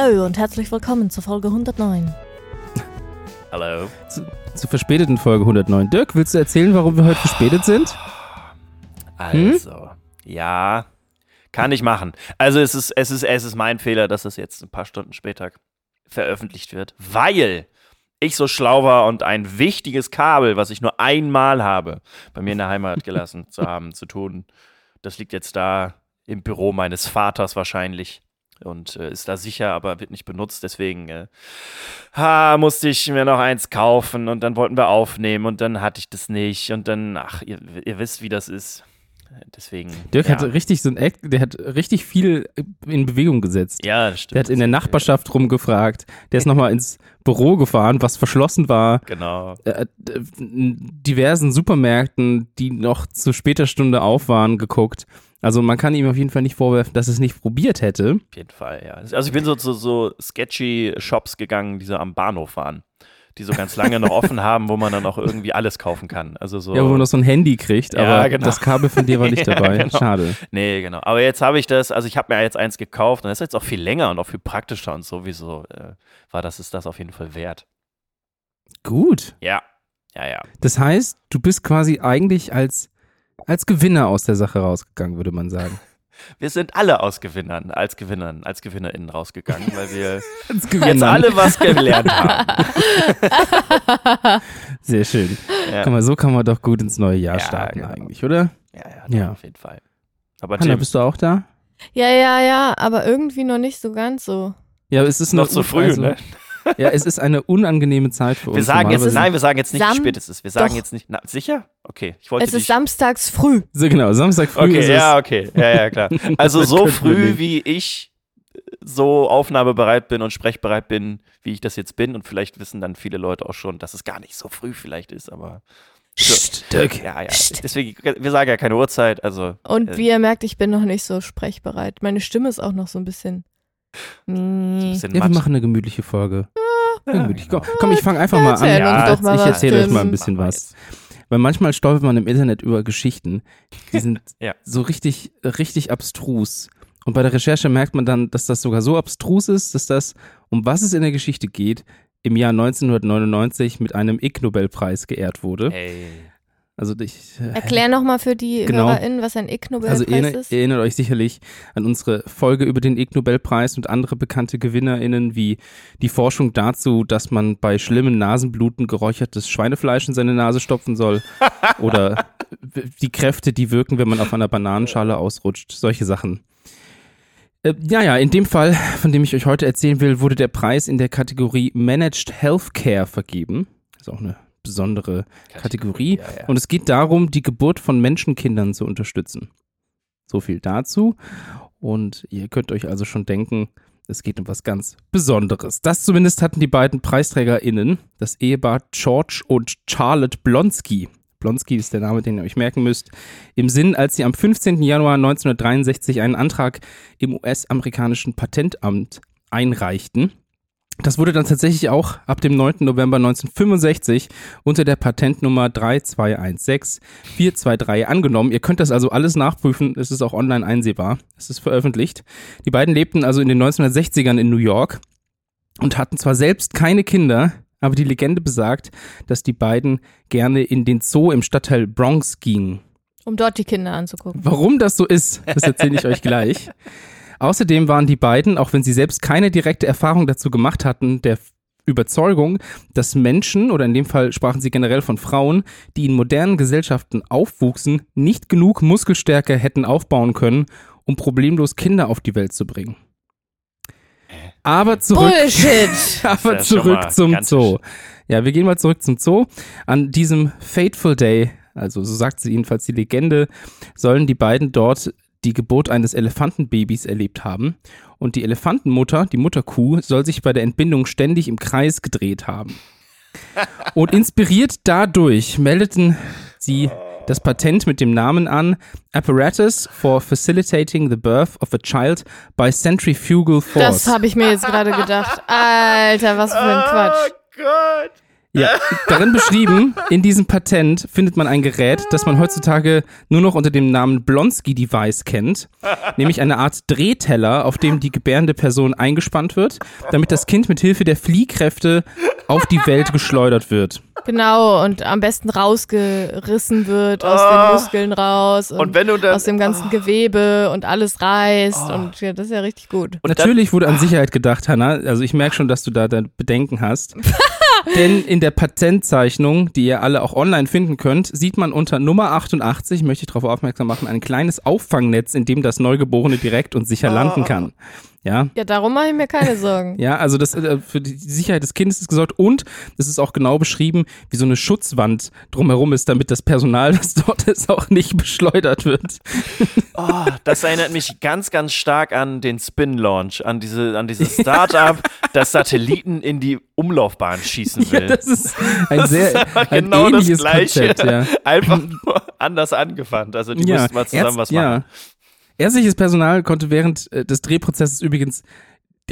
Hallo und herzlich willkommen zur Folge 109. Hallo. Zu, zur verspäteten Folge 109. Dirk, willst du erzählen, warum wir heute verspätet sind? Also, ja, kann ich machen. Also es ist, es ist, es ist mein Fehler, dass es jetzt ein paar Stunden später veröffentlicht wird, weil ich so schlau war und ein wichtiges Kabel, was ich nur einmal habe, bei mir in der Heimat gelassen zu haben, zu tun. Das liegt jetzt da im Büro meines Vaters wahrscheinlich und äh, ist da sicher, aber wird nicht benutzt. Deswegen äh, ha, musste ich mir noch eins kaufen und dann wollten wir aufnehmen und dann hatte ich das nicht und dann, ach, ihr, ihr wisst, wie das ist. Deswegen. Dirk ja. hat richtig so ein Act, der hat richtig viel in Bewegung gesetzt. Ja, stimmt. Der hat in der Nachbarschaft rumgefragt. Der ist nochmal ins Büro gefahren, was verschlossen war. Genau. Äh, äh, diversen Supermärkten, die noch zu später Stunde auf waren, geguckt. Also man kann ihm auf jeden Fall nicht vorwerfen, dass er es nicht probiert hätte. Auf jeden Fall, ja. Also ich bin so zu so, sketchy Shops gegangen, die so am Bahnhof waren. Die so ganz lange noch offen haben, wo man dann auch irgendwie alles kaufen kann. Also so. Ja, wo man noch so ein Handy kriegt, Ja, aber genau. das Kabel von dir war nicht Ja, dabei. genau. Schade. Nee, genau. Aber jetzt habe ich das, also ich habe mir jetzt eins gekauft und das ist jetzt auch viel länger und auch viel praktischer und sowieso äh, war das ist das auf jeden Fall wert. Gut. Ja. Ja, ja. Das heißt, du bist quasi eigentlich als, als Gewinner aus der Sache rausgegangen, würde man sagen. Wir sind alle aus Gewinnern, als Gewinnern, als GewinnerInnen rausgegangen, weil wir jetzt alle was gelernt haben. Sehr schön. Ja, Guck mal, so kann man doch gut ins neue Jahr Ja, starten genau. eigentlich, oder? ja, ja, Ja. auf jeden Fall. Aber Hanna, Tim, bist du auch da? Ja, ja, ja, aber irgendwie noch nicht so ganz so. Ja, es ist noch eine- zu früh, also, ne? Ja, es ist eine unangenehme Zeit für uns. Wir sagen jetzt, nein, wir sagen jetzt nicht, wie Sam- spät es ist. Wir sagen Doch. jetzt nicht, na, sicher? Okay, ich wollte Es ist samstags früh. So, genau, Samstag früh Okay, ist ja, es. okay. Ja, ja, klar. Also so früh, wie ich so aufnahmebereit bin und sprechbereit bin, wie ich das jetzt bin. Und vielleicht wissen dann viele Leute auch schon, dass es gar nicht so früh vielleicht ist, aber Psst, Dirk. ja, ja. Deswegen, wir sagen ja keine Uhrzeit, also Und Äh. wie ihr merkt, ich bin noch nicht so sprechbereit. Meine Stimme ist auch noch so ein bisschen. Nee. bisschen Ja, wir machen eine gemütliche Folge. Ja, Gemütlich. genau. Komm, komm, ich fange einfach mal an. Ja, doch mal ich erzähle euch mal ein bisschen was. Weil manchmal stolpert man im Internet über Geschichten, die sind Ja. so richtig, richtig abstrus. Und bei der Recherche merkt man dann, dass das sogar so abstrus ist, dass das, um was es in der Geschichte geht, im Jahr 1999 mit einem Ig Nobelpreis geehrt wurde. Ey. Also ich, äh, Erklär nochmal für die Genau. HörerInnen, was ein Ig also Nobelpreis erinnert, ist. erinnert euch sicherlich an unsere Folge über den Ig Nobelpreis und andere bekannte GewinnerInnen, wie die Forschung dazu, dass man bei schlimmen Nasenbluten geräuchertes Schweinefleisch in seine Nase stopfen soll. Oder die Kräfte, die wirken, wenn man auf einer Bananenschale ausrutscht. Solche Sachen. Äh, ja, ja, in dem Fall, von dem ich euch heute erzählen will, wurde der Preis in der Kategorie Managed Healthcare vergeben. Das ist auch eine besondere Kategorie. Ja, ja. Und es geht darum, die Geburt von Menschenkindern zu unterstützen. So viel dazu. Und ihr könnt euch also schon denken, es geht um was ganz Besonderes. Das zumindest hatten die beiden PreisträgerInnen, das Ehepaar George und Charlotte Blonsky. Blonsky ist der Name, den ihr euch merken müsst. Im Sinn, als sie am 15. Januar 1963 einen Antrag im US-amerikanischen Patentamt einreichten. Das wurde dann tatsächlich auch ab dem 9. November 1965 unter der Patentnummer 3216423 angenommen. Ihr könnt das also alles nachprüfen. Es ist auch online einsehbar. Es ist veröffentlicht. Die beiden lebten also in den 1960ern in New York und hatten zwar selbst keine Kinder, aber die Legende besagt, dass die beiden gerne in den Zoo im Stadtteil Bronx gingen. Um dort die Kinder anzugucken. Warum das so ist, das erzähle ich euch gleich. Außerdem waren die beiden, auch wenn sie selbst keine direkte Erfahrung dazu gemacht hatten, der Überzeugung, dass Menschen, oder in dem Fall sprachen sie generell von Frauen, die in modernen Gesellschaften aufwuchsen, nicht genug Muskelstärke hätten aufbauen können, um problemlos Kinder auf die Welt zu bringen. Aber zurück, Bullshit! aber zurück zum Zoo. Ja, wir gehen mal zurück zum Zoo. An diesem Fateful Day, also so sagt sie jedenfalls die Legende, sollen die beiden dort die Geburt eines Elefantenbabys erlebt haben. Und die Elefantenmutter, die Mutterkuh, soll sich bei der Entbindung ständig im Kreis gedreht haben. Und inspiriert dadurch meldeten sie das Patent mit dem Namen an Apparatus for Facilitating the Birth of a Child by Centrifugal Force. Das habe ich mir jetzt gerade gedacht. Alter, was für ein Quatsch. Oh Gott. Ja, darin beschrieben, in diesem Patent findet man ein Gerät, das man heutzutage nur noch unter dem Namen Blonsky-Device kennt, nämlich eine Art Drehteller, auf dem die gebärende Person eingespannt wird, damit das Kind mit Hilfe der Fliehkräfte auf die Welt geschleudert wird. Genau, und am besten rausgerissen wird aus Oh. den Muskeln raus und, Und wenn du dann. aus dem ganzen Gewebe und alles reißt. Und ja, das ist ja richtig gut. und Natürlich wurde an Sicherheit gedacht, Hannah. Also ich merke schon, dass du da, da Bedenken hast. Denn in der Patentzeichnung, die ihr alle auch online finden könnt, sieht man unter Nummer 88, möchte ich darauf aufmerksam machen, ein kleines Auffangnetz, in dem das Neugeborene direkt und sicher landen kann. Ja, Ja, darum mache ich mir keine Sorgen. ja, also das äh, für die Sicherheit des Kindes ist gesorgt und es ist auch genau beschrieben, wie so eine Schutzwand drumherum ist, damit das Personal, das dort ist, auch nicht beschleudert wird. Oh, das erinnert mich ganz, ganz stark an den Spin-Launch, an, diese, an dieses Startup, das Satelliten in die Umlaufbahn schießen Ja, will. das ist ein sehr ein genau das ähnliches Gleiche. Konzept, ja. Einfach nur anders angefangen. Also die mussten mal zusammen Ärzt- was ja. Ärztliches Personal konnte während äh, des Drehprozesses übrigens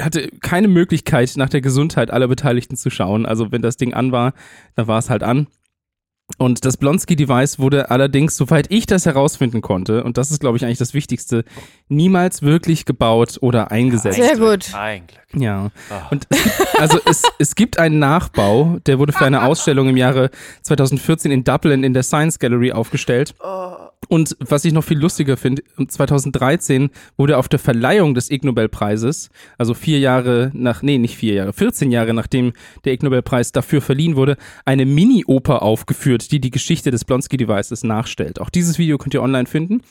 hatte keine Möglichkeit, nach der Gesundheit aller Beteiligten zu schauen. Also wenn das Ding an war, dann war es halt an. Und das Blonsky-Device wurde allerdings, soweit ich das herausfinden konnte, und das ist, glaube ich, eigentlich das Wichtigste, niemals wirklich gebaut oder eingesetzt. Sehr gut. Ein Glück. Ja. Ah. Und es gibt, also es, es gibt einen Nachbau, der wurde für eine Ausstellung im Jahre 2014 in Dublin in der Science Gallery aufgestellt. Und was ich noch viel lustiger finde, 2013 wurde auf der Verleihung des Ig Nobelpreises, also vier Jahre nach, nee, nicht vier Jahre, 14 Jahre nachdem der Ig Nobelpreis dafür verliehen wurde, eine Mini-Oper aufgeführt, die die Geschichte des Blonsky-Devices nachstellt. Auch dieses Video könnt ihr online finden.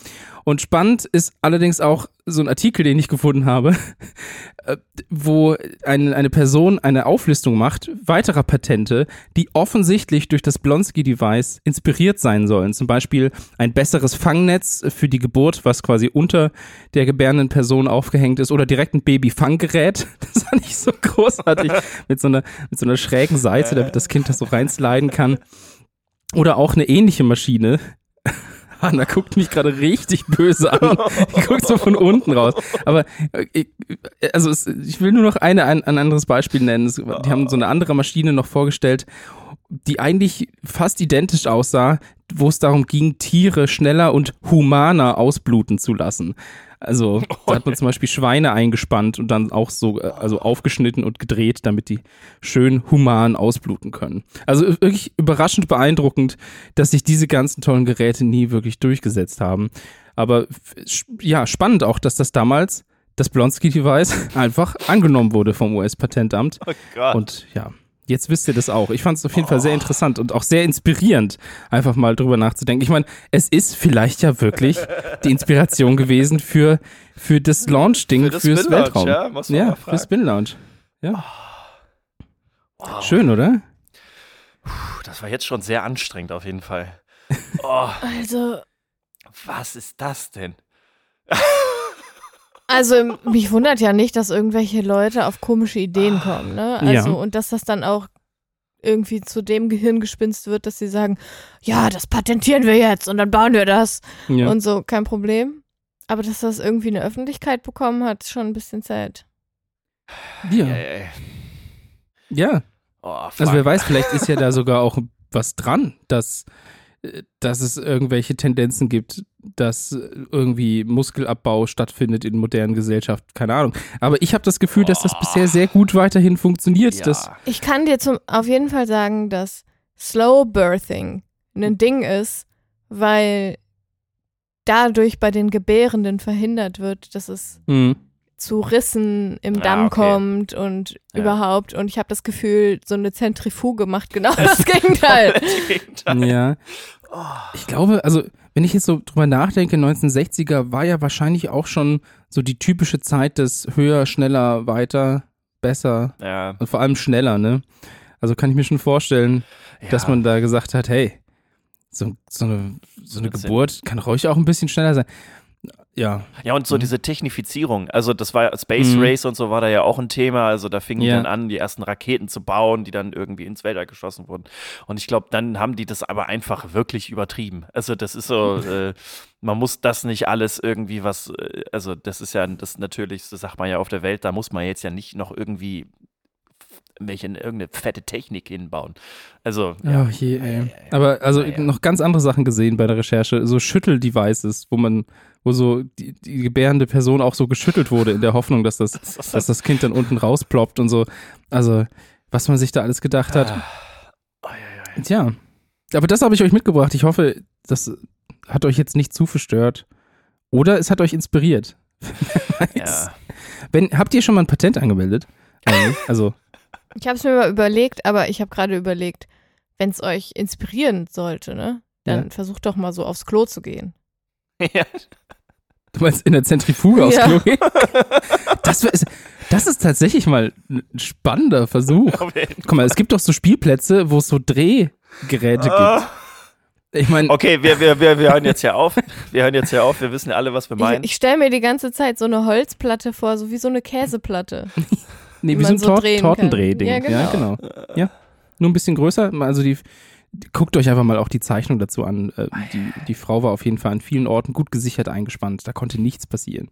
Und spannend ist allerdings auch so ein Artikel, den ich gefunden habe, äh, wo eine, eine Person eine Auflistung macht weiterer Patente, die offensichtlich durch das Blonsky-Device inspiriert sein sollen. Zum Beispiel ein besseres Fangnetz für die Geburt, was quasi unter der gebärenden Person aufgehängt ist, oder direkt ein Babyfanggerät. Das fand ich so großartig. mit, so einer, mit so einer schrägen Seite, damit das Kind das so reinsliden kann. Oder auch eine ähnliche Maschine. Hanna guckt mich gerade richtig böse an. Die guckt so von unten raus. Aber äh, ich, also es, ich will nur noch eine, ein, ein anderes Beispiel nennen. Es, die haben so eine andere Maschine noch vorgestellt, die eigentlich fast identisch aussah, wo es darum ging, Tiere schneller und humaner ausbluten zu lassen. Also da hat man zum Beispiel Schweine eingespannt und dann auch so äh, also aufgeschnitten und gedreht, damit die schön human ausbluten können. Also wirklich überraschend beeindruckend, dass sich diese ganzen tollen Geräte nie wirklich durchgesetzt haben. Aber ja, spannend auch, dass das damals das Blonsky-Device einfach angenommen wurde vom US-Patentamt. Oh Gott. Und ja, jetzt wisst ihr das auch. Ich fand es auf jeden Fall sehr interessant und auch sehr inspirierend, einfach mal drüber nachzudenken. Ich meine, es ist vielleicht ja wirklich die Inspiration gewesen für, für das Launch-Ding Für das fürs Spin-Launch, Weltraum. ja, ja für fragen. Spin-Lounge. Ja, wow. schön, oder? Das war jetzt schon sehr anstrengend auf jeden Fall. Oh, Also, was ist das denn? also mich wundert ja nicht, dass irgendwelche Leute auf komische Ideen kommen, ne? Also, Ja. und dass das dann auch irgendwie zu dem Gehirngespinst wird, dass sie sagen, ja, das patentieren wir jetzt und dann bauen wir das Ja. und so, kein Problem. Aber dass das irgendwie eine Öffentlichkeit bekommen hat, schon ein bisschen sad. ja. Ja. Oh. Also wer weiß, vielleicht ist ja da sogar auch was dran, dass, dass es irgendwelche Tendenzen gibt, dass irgendwie Muskelabbau stattfindet in modernen Gesellschaften. Keine Ahnung. Aber ich habe das Gefühl, dass das Oh. bisher sehr gut weiterhin funktioniert. ja. Dass, Ich kann dir zum, auf jeden Fall sagen, dass Slow Birthing ein Ding ist, weil dadurch bei den Gebärenden verhindert wird, dass es Hm. Zu Rissen im Ah, Damm okay. kommt und Ja. überhaupt. Und ich habe das Gefühl, so eine Zentrifuge macht genau das Gegenteil. Ja. Oh. Ich glaube, also, wenn ich jetzt so drüber nachdenke, 1960er war ja wahrscheinlich auch schon so die typische Zeit des höher, schneller, weiter, besser Ja, und vor allem schneller, ne? Also kann ich mir schon vorstellen, ja. dass man da gesagt hat, hey, so, so eine, so eine Das Geburt kann ruhig auch ein bisschen schneller sein. Ja, Ja, und so diese Technifizierung. Also, das war Space Mhm. Race und so war da ja auch ein Thema. Also, da fingen die Ja. dann an, die ersten Raketen zu bauen, die dann irgendwie ins Weltall geschossen wurden. Und ich glaube, dann haben die das aber einfach wirklich übertrieben. Also, das ist so, äh, man muss das nicht alles irgendwie was, äh, also, das ist ja das Natürlichste, sagt man ja auf der Welt. Da muss man jetzt ja nicht noch irgendwie welche irgendeine fette Technik hinbauen. Also, ja. Oh je, ey. Aber also Ja, ja. noch ganz andere Sachen gesehen bei der Recherche. So Schüttel-Devices, wo man, wo so die, die gebärende Person auch so geschüttelt wurde in der Hoffnung, dass das, dass das Kind dann unten rausploppt und so. Also, was man sich da alles gedacht hat. Ai. Tja. Aber das habe ich euch mitgebracht. Ich hoffe, das hat euch jetzt nicht zu verstört. Oder es hat euch inspiriert. Wer weiß. Ja. Wenn, habt ihr schon mal ein Patent angemeldet? Eigentlich? Also, Ich habe es mir mal überlegt, aber ich habe gerade überlegt, wenn es euch inspirieren sollte, ne? Dann Ja. versucht doch mal so aufs Klo zu gehen. ja. Du meinst in der Zentrifuge aufs Ja. Klo gehen? Das, ist, das ist tatsächlich mal ein spannender Versuch. Guck mal, es gibt doch so Spielplätze, wo es so Drehgeräte Ah. gibt. Ich meine, Okay, wir, wir, wir, wir hören jetzt hier auf. Wir hören jetzt hier auf. Wir wissen ja alle, was wir meinen. Ich, ich stelle mir die ganze Zeit so eine Holzplatte vor, so wie so eine Käseplatte. nee, wie so ein so Tor drehen kann. Tortendrehding. Ja, Ja, genau. Ja, nur ein bisschen größer. Also die- guckt euch einfach mal auch die Zeichnung dazu an. Äh, Die, die Frau war auf jeden Fall an vielen Orten gut gesichert eingespannt. Da konnte nichts passieren.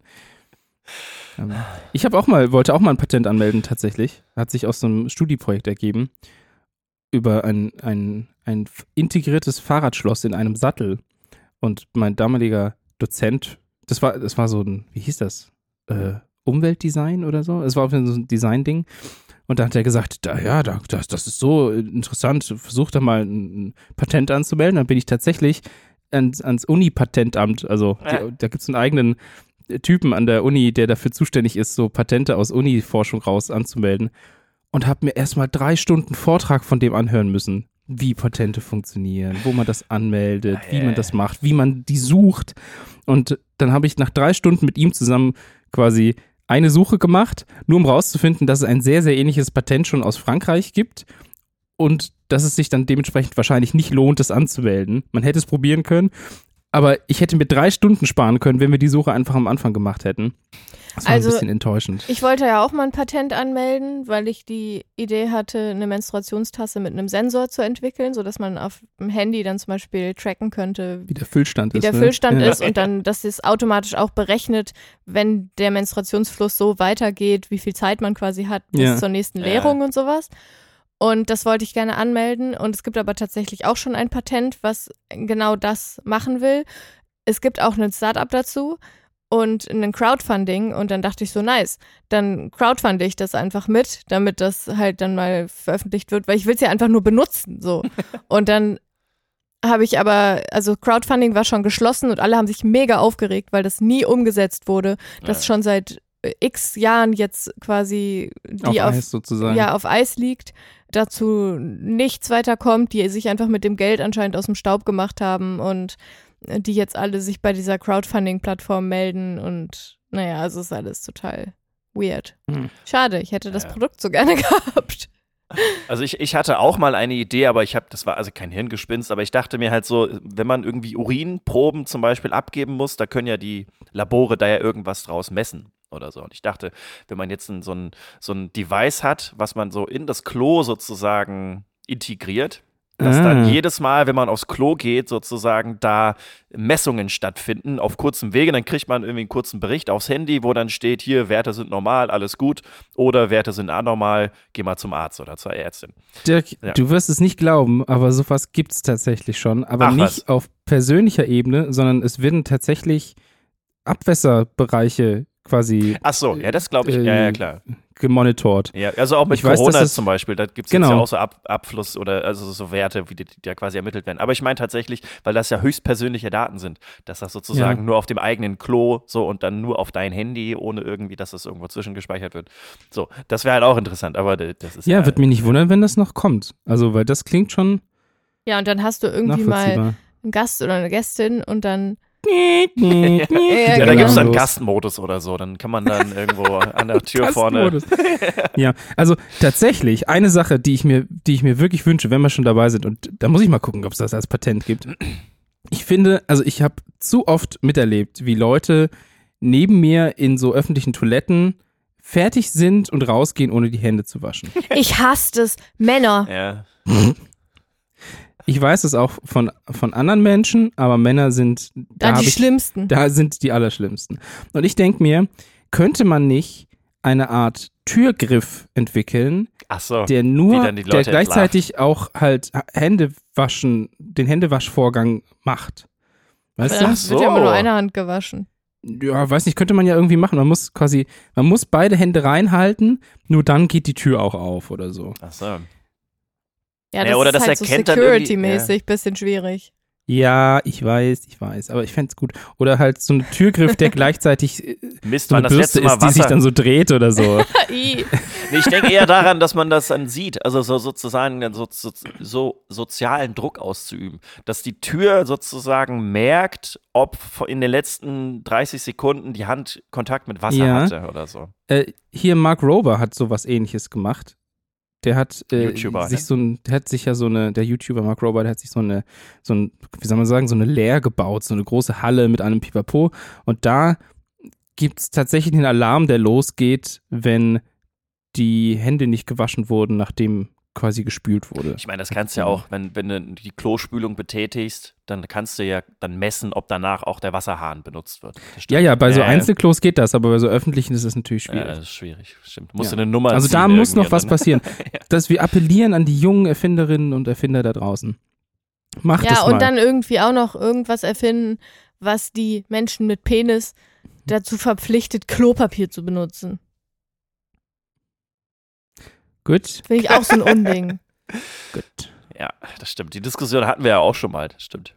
Ähm, Ich habe auch mal, wollte auch mal ein Patent anmelden tatsächlich. Hat sich aus so einem Studieprojekt ergeben über ein, ein, ein integriertes Fahrradschloss in einem Sattel. Und mein damaliger Dozent, das war, das war so ein, wie hieß das? Äh, Umweltdesign oder so? Es war auf jeden Fall so ein Design-Ding. Und da hat er gesagt, da, ja, da, das, das ist so interessant, versuch da mal ein, Patent anzumelden. Dann bin ich tatsächlich ans, ans Uni-Patentamt, also Ja. die, da gibt es einen eigenen Typen an der Uni, der dafür zuständig ist, so Patente aus Uni-Forschung raus anzumelden. Und habe mir erstmal drei Stunden Vortrag von dem anhören müssen, wie Patente funktionieren, wo man das anmeldet, wie man das macht, wie man die sucht. Und dann habe ich nach drei Stunden mit ihm zusammen quasi eine Suche gemacht, nur um rauszufinden, dass es ein sehr, sehr ähnliches Patent schon aus Frankreich gibt und dass es sich dann dementsprechend wahrscheinlich nicht lohnt, das anzumelden. Man hätte es probieren können, aber ich hätte mir drei Stunden sparen können, wenn wir die Suche einfach am Anfang gemacht hätten. Das war Also- ein bisschen enttäuschend. Ich wollte ja auch mal ein Patent anmelden, weil ich die Idee hatte, eine Menstruationstasse mit einem Sensor zu entwickeln, sodass man auf dem Handy dann zum Beispiel tracken könnte, Wie der Füllstand wie ist. der ne? Füllstand ja. ist und dann, dass es automatisch auch berechnet, wenn der Menstruationsfluss so weitergeht, wie viel Zeit man quasi hat bis Ja. zur nächsten Ja. Leerung und sowas. Und das wollte ich gerne anmelden. Und es gibt aber tatsächlich auch schon ein Patent, was genau das machen will. Es gibt auch ein Startup dazu und ein Crowdfunding. Und dann dachte ich so, nice, dann crowdfunde ich das einfach mit, damit das halt dann mal veröffentlicht wird, weil ich will es ja einfach nur benutzen. So. Und dann habe ich aber, also Crowdfunding war schon geschlossen und alle haben sich mega aufgeregt, weil das nie umgesetzt wurde. Das Ja. schon seit x Jahren jetzt quasi die auf auf, Eis sozusagen. ja, auf Eis liegt, dazu nichts weiter kommt, die sich einfach mit dem Geld anscheinend aus dem Staub gemacht haben und die jetzt alle sich bei dieser Crowdfunding-Plattform melden und naja, also ist alles total weird. Hm. Schade, ich hätte das Ja. Produkt so gerne gehabt. Also ich, ich hatte auch mal eine Idee, aber ich habe, das war also kein Hirngespinst, aber ich dachte mir halt so, wenn man irgendwie Urinproben zum Beispiel abgeben muss, da können ja die Labore da ja irgendwas draus messen oder so. Und ich dachte, wenn man jetzt so, ein, so ein Device hat, was man so in das Klo sozusagen integriert, dass dann Ah. jedes Mal, wenn man aufs Klo geht, sozusagen da Messungen stattfinden auf kurzem Wege. Dann kriegt man irgendwie einen kurzen Bericht aufs Handy, wo dann steht, hier, Werte sind normal, alles gut. Oder Werte sind anormal, geh mal zum Arzt oder zur Ärztin. Dirk, Ja. du wirst es nicht glauben, aber sowas gibt es tatsächlich schon. Aber Ach, nicht was. auf persönlicher Ebene, sondern es werden tatsächlich Abwässerbereiche quasi Ach so, ja, das glaube ich. Äh, ja, ja, klar. gemonitort. Ja, also auch mit ich weiß, Corona es- zum Beispiel, da gibt es Genau. jetzt ja auch so Ab Abfluss oder also so Werte, wie die, die ja quasi ermittelt werden. Aber ich meine tatsächlich, weil das ja höchstpersönliche Daten sind, dass das sozusagen Ja. nur auf dem eigenen Klo so und dann nur auf dein Handy, ohne irgendwie, dass das irgendwo zwischengespeichert wird. So, das wäre halt auch interessant, aber das ist Ja, wird mich nicht wundern, wenn das noch kommt. Also, weil das klingt schon Ja, und dann hast du irgendwie mal einen Gast oder eine Gästin und dann ja, Ja, da genau. gibt es dann. Gastmodus oder so. Dann kann man dann irgendwo an der Tür vorne. Ja, also tatsächlich eine Sache, die ich mir, die ich mir wirklich wünsche, wenn wir schon dabei sind, und da muss ich mal gucken, ob es das als Patent gibt. Ich finde, also ich habe zu oft miterlebt, wie Leute neben mir in so öffentlichen Toiletten fertig sind und rausgehen, ohne die Hände zu waschen. ich hasse es. Männer. Ja. Ich weiß es auch von, von anderen Menschen, aber Männer sind da Da die ich, schlimmsten. Da sind die allerschlimmsten. Und ich denke mir, könnte man nicht eine Art Türgriff entwickeln, Ach so. der nur, der gleichzeitig auch halt Hände waschen, den Händewaschvorgang macht. Weißt du? Ach wird ja immer nur so. eine Hand gewaschen. Ja, weiß nicht, könnte man ja irgendwie machen. Man muss quasi, man muss beide Hände reinhalten, nur dann geht die Tür auch auf oder so. Ach so. Ja, Ja, das oder ist das halt so erkennt dann irgendwie- Security-mäßig, bisschen schwierig. Ja, ich weiß, ich weiß, aber ich fände es gut. Oder halt so ein Türgriff, der gleichzeitig Misst so eine Bürste ist, die sich dann so dreht oder so. I. Nee, ich denke eher daran, dass man das dann sieht, also so sozusagen so, so, so sozialen Druck auszuüben, dass die Tür sozusagen merkt, ob in den letzten 30 Sekunden die Hand Kontakt mit Wasser Ja. hatte oder so. äh, hier Mark Rober hat sowas ähnliches gemacht. Der hat äh, YouTuber, sich ne? so ein, der hat sich ja so eine, der YouTuber Mark Rober, der hat sich so eine, so ein, wie soll man sagen, so eine Lehr gebaut, so eine große Halle mit einem Pipapo. Und da gibt es tatsächlich den Alarm, der losgeht, wenn die Hände nicht gewaschen wurden, nachdem quasi gespült wurde. Ich meine, das kannst du ja auch, wenn, wenn du die Klospülung betätigst, dann kannst du ja dann messen, ob danach auch der Wasserhahn benutzt wird. Ja, ja, bei so Ja, ja. Einzelklos geht das, aber bei so öffentlichen ist es natürlich Ja, schwierig. das ist schwierig, stimmt. Musst Ja. du eine Nummer Also da muss noch was dann- passieren. Dass wir appellieren an die jungen Erfinderinnen und Erfinder da draußen. Macht es Ja, und dann irgendwie auch noch irgendwas erfinden, was die Menschen mit Penis dazu verpflichtet, Klopapier zu benutzen. Gut, Finde ich auch so ein Unding. gut. Ja, das stimmt. Die Diskussion hatten wir ja auch schon mal, das stimmt.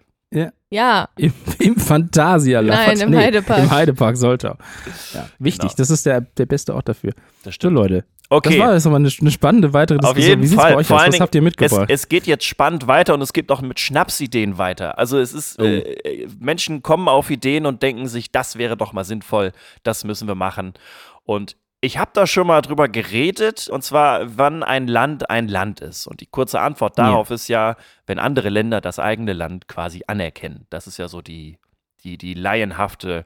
Ja, Im, im Phantasialand. Nein, im Heidepark. Im Heidepark Soltau. Ja, wichtig, Genau. das ist der, der beste Ort dafür. Das So, stimmt. Leute, Okay. das war jetzt nochmal eine, eine spannende weitere Auf Diskussion. jeden Wie sieht's Fall. bei euch Vor aus? Was Dingen, habt ihr Es, mitgebracht? es geht jetzt spannend weiter und es geht auch mit Schnapsideen weiter. Also es ist, Oh. äh, Menschen kommen auf Ideen und denken sich, das wäre doch mal sinnvoll, das müssen wir machen. Und ich habe da schon mal drüber geredet, und zwar, wann ein Land ein Land ist. Und die kurze Antwort darauf ist ja, wenn andere Länder das eigene Land quasi anerkennen. Das ist ja so die, die, die laienhafte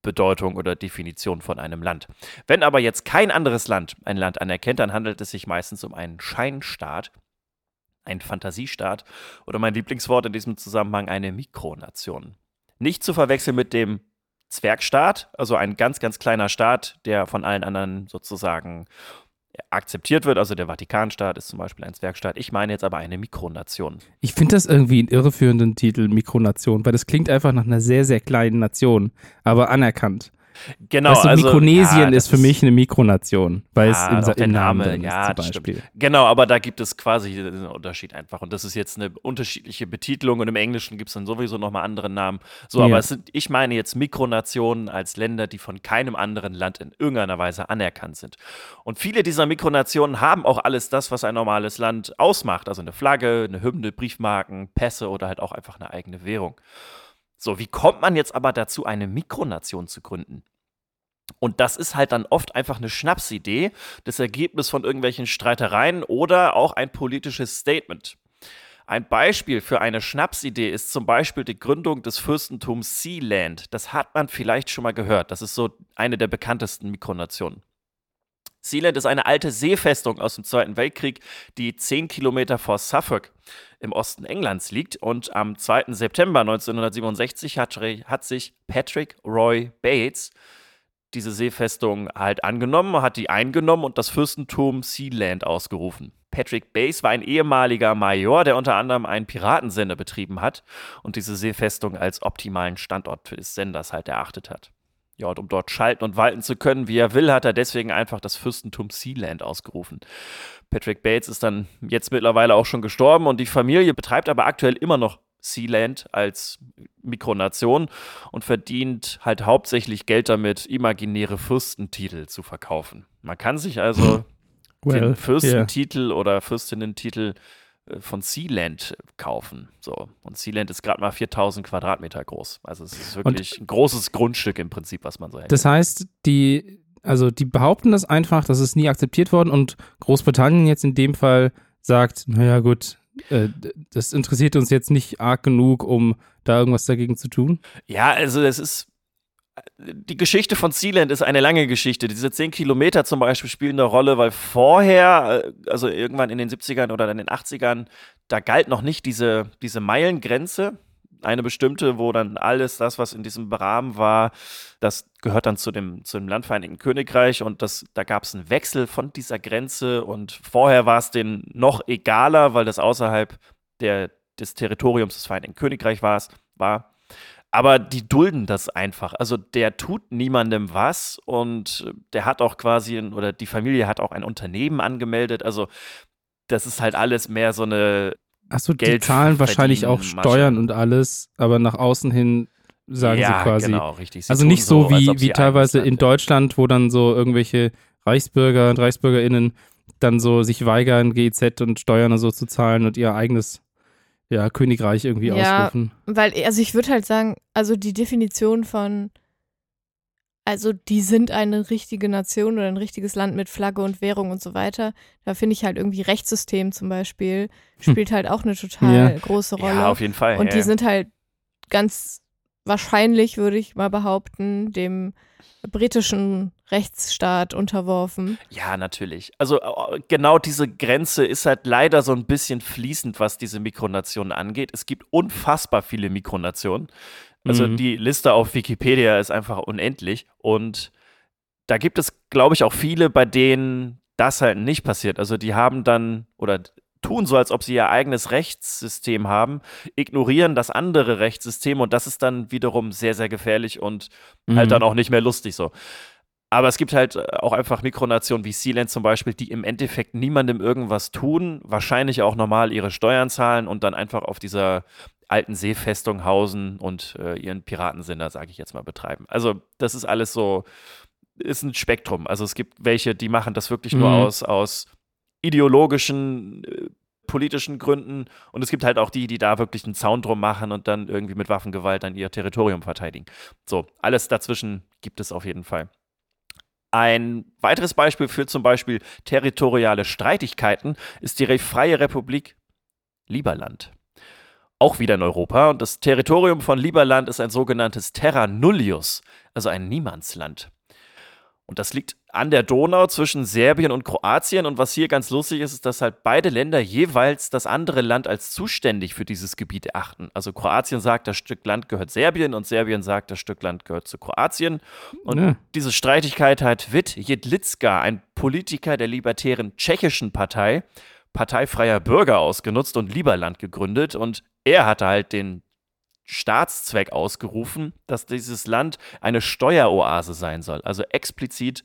Bedeutung oder Definition von einem Land. Wenn aber jetzt kein anderes Land ein Land anerkennt, dann handelt es sich meistens um einen Scheinstaat, einen Fantasiestaat oder mein Lieblingswort in diesem Zusammenhang eine Mikronation. Nicht zu verwechseln mit dem Zwergstaat, also ein ganz, ganz kleiner Staat, der von allen anderen sozusagen akzeptiert wird. Also der Vatikanstaat ist zum Beispiel ein Zwergstaat. Ich meine jetzt aber eine Mikronation. Ich finde das irgendwie einen irreführenden Titel, Mikronation, weil das klingt einfach nach einer sehr, sehr kleinen Nation, aber anerkannt. Genau, weißt du, also, Mikronesien ja, ist für mich eine Mikronation, weil Ah, es im, im Namen Name, drin ja, ist zum. Beispiel. Genau, aber da gibt es quasi einen Unterschied einfach. Und das ist jetzt eine unterschiedliche Betitelung und im Englischen gibt es dann sowieso nochmal andere Namen. So, Ja. aber es sind, ich meine jetzt Mikronationen als Länder, die von keinem anderen Land in irgendeiner Weise anerkannt sind. Und viele dieser Mikronationen haben auch alles das, was ein normales Land ausmacht. Also eine Flagge, eine Hymne, Briefmarken, Pässe oder halt auch einfach eine eigene Währung. So, wie kommt man jetzt aber dazu, eine Mikronation zu gründen? Und das ist halt dann oft einfach eine Schnapsidee, das Ergebnis von irgendwelchen Streitereien oder auch ein politisches Statement. Ein Beispiel für eine Schnapsidee ist zum Beispiel die Gründung des Fürstentums Sealand. Das hat man vielleicht schon mal gehört. Das ist so eine der bekanntesten Mikronationen. Sealand ist eine alte Seefestung aus dem Zweiten Weltkrieg, die 10 Kilometer vor Suffolk im Osten Englands liegt. Und am 2. September 1967 hat, hat sich Patrick Roy Bates diese Seefestung halt angenommen, hat die eingenommen und das Fürstentum Sealand ausgerufen. Patrick Bates war ein ehemaliger Major, der unter anderem einen Piratensender betrieben hat und diese Seefestung als optimalen Standort für des Senders halt erachtet hat. Ja, und um dort schalten und walten zu können, wie er will, hat er deswegen einfach das Fürstentum Sealand ausgerufen. Patrick Bates ist dann jetzt mittlerweile auch schon gestorben und die Familie betreibt aber aktuell immer noch Sealand als Mikronation und verdient halt hauptsächlich Geld damit, imaginäre Fürstentitel zu verkaufen. Man kann sich also Well, den Fürstentitel oder Fürstinnentitel von Sealand kaufen. So. Und Sealand ist gerade mal 4000 Quadratmeter groß. Also es ist wirklich ein großes Grundstück im Prinzip, was man so hält. Das heißt, die, also die behaupten das einfach, das ist nie akzeptiert worden und Großbritannien jetzt in dem Fall sagt, naja gut, äh, das interessiert uns jetzt nicht arg genug, um da irgendwas dagegen zu tun. Ja, also es ist. Die Geschichte von Sealand ist eine lange Geschichte. Diese 10 Kilometer zum Beispiel spielen eine Rolle, weil vorher, äh, also irgendwann in den 70ern oder in den 80ern, da galt noch nicht diese, diese Meilengrenze. eine bestimmte, wo dann alles das, was in diesem Rahmen war, das gehört dann zu dem, zu dem Landvereinigten Königreich und das, da gab es einen Wechsel von dieser Grenze und vorher war es denen noch egaler, weil das außerhalb der, des Territoriums des Vereinigten Königreichs war. Aber die dulden das einfach. Also der tut niemandem was und der hat auch quasi, oder die Familie hat auch ein Unternehmen angemeldet. Also das ist halt alles mehr so eine. Achso, die zahlen wahrscheinlich auch Steuern und alles, aber nach außen hin sagen ja, sie quasi. Genau, richtig. Sie also nicht so, so wie, wie teilweise in Deutschland, wo dann so irgendwelche Reichsbürger und ReichsbürgerInnen dann so sich weigern, GEZ und Steuern und so zu zahlen und ihr eigenes ja, Königreich irgendwie ja, ausrufen. Weil, also ich würde halt sagen, also die Definition von, also die sind eine richtige Nation oder ein richtiges Land mit Flagge und Währung und so weiter. Da finde ich halt irgendwie Rechtssystem zum Beispiel hm. spielt hm. halt auch eine total ja. große Rolle. Ja, auf jeden Fall. Und ja. die sind halt ganz wahrscheinlich, würde ich mal behaupten, dem britischen Rechtsstaat unterworfen. Ja, natürlich. Also genau diese Grenze ist halt leider so ein bisschen fließend, was diese Mikronationen angeht. Es gibt unfassbar viele Mikronationen. Also mhm. die Liste auf Wikipedia ist einfach unendlich und da gibt es, glaube ich, auch viele, bei denen das halt nicht passiert. Also die haben dann oder tun so, als ob sie ihr eigenes Rechtssystem haben, ignorieren das andere Rechtssystem und das ist dann wiederum sehr, sehr gefährlich und mhm. halt dann auch nicht mehr lustig so. Aber es gibt halt auch einfach Mikronationen wie Sealand zum Beispiel, die im Endeffekt niemandem irgendwas tun, wahrscheinlich auch normal ihre Steuern zahlen und dann einfach auf dieser alten Seefestung hausen und äh, ihren Piratensender, sage ich jetzt mal, betreiben. Also das ist alles so, ist ein Spektrum. Also es gibt welche, die machen das wirklich mhm. nur aus, aus ideologischen, äh, politischen Gründen. Und es gibt halt auch die, die da wirklich einen Zaun drum machen und dann irgendwie mit Waffengewalt dann ihr Territorium verteidigen. So, alles dazwischen gibt es auf jeden Fall. Ein weiteres Beispiel für zum Beispiel territoriale Streitigkeiten ist die Freie Republik Lieberland. Auch wieder in Europa. Und das Territorium von Lieberland ist ein sogenanntes Terra Nullius, also ein Niemandsland. Und das liegt an der Donau zwischen Serbien und Kroatien. Und was hier ganz lustig ist, ist, dass halt beide Länder jeweils das andere Land als zuständig für dieses Gebiet erachten. Also Kroatien sagt, das Stück Land gehört Serbien und Serbien sagt, das Stück Land gehört zu Kroatien. Und ja. diese Streitigkeit hat Wit Jedlicka, ein Politiker der libertären tschechischen Partei, Partei Freier Bürger ausgenutzt und Lieberland gegründet. Und er hatte halt den Staatszweck ausgerufen, dass dieses Land eine Steueroase sein soll. Also explizit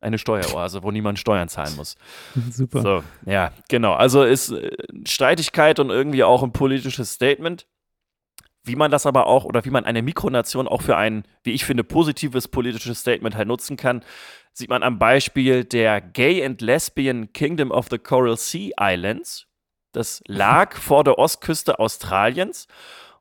eine Steueroase, wo niemand Steuern zahlen muss. Super. So, ja, genau. Also ist äh, Streitigkeit und irgendwie auch ein politisches Statement. Wie man das aber auch oder wie man eine Mikronation auch für ein, wie ich finde, positives politisches Statement halt nutzen kann, sieht man am Beispiel der Gay and Lesbian Kingdom of the Coral Sea Islands. Das lag vor der Ostküste Australiens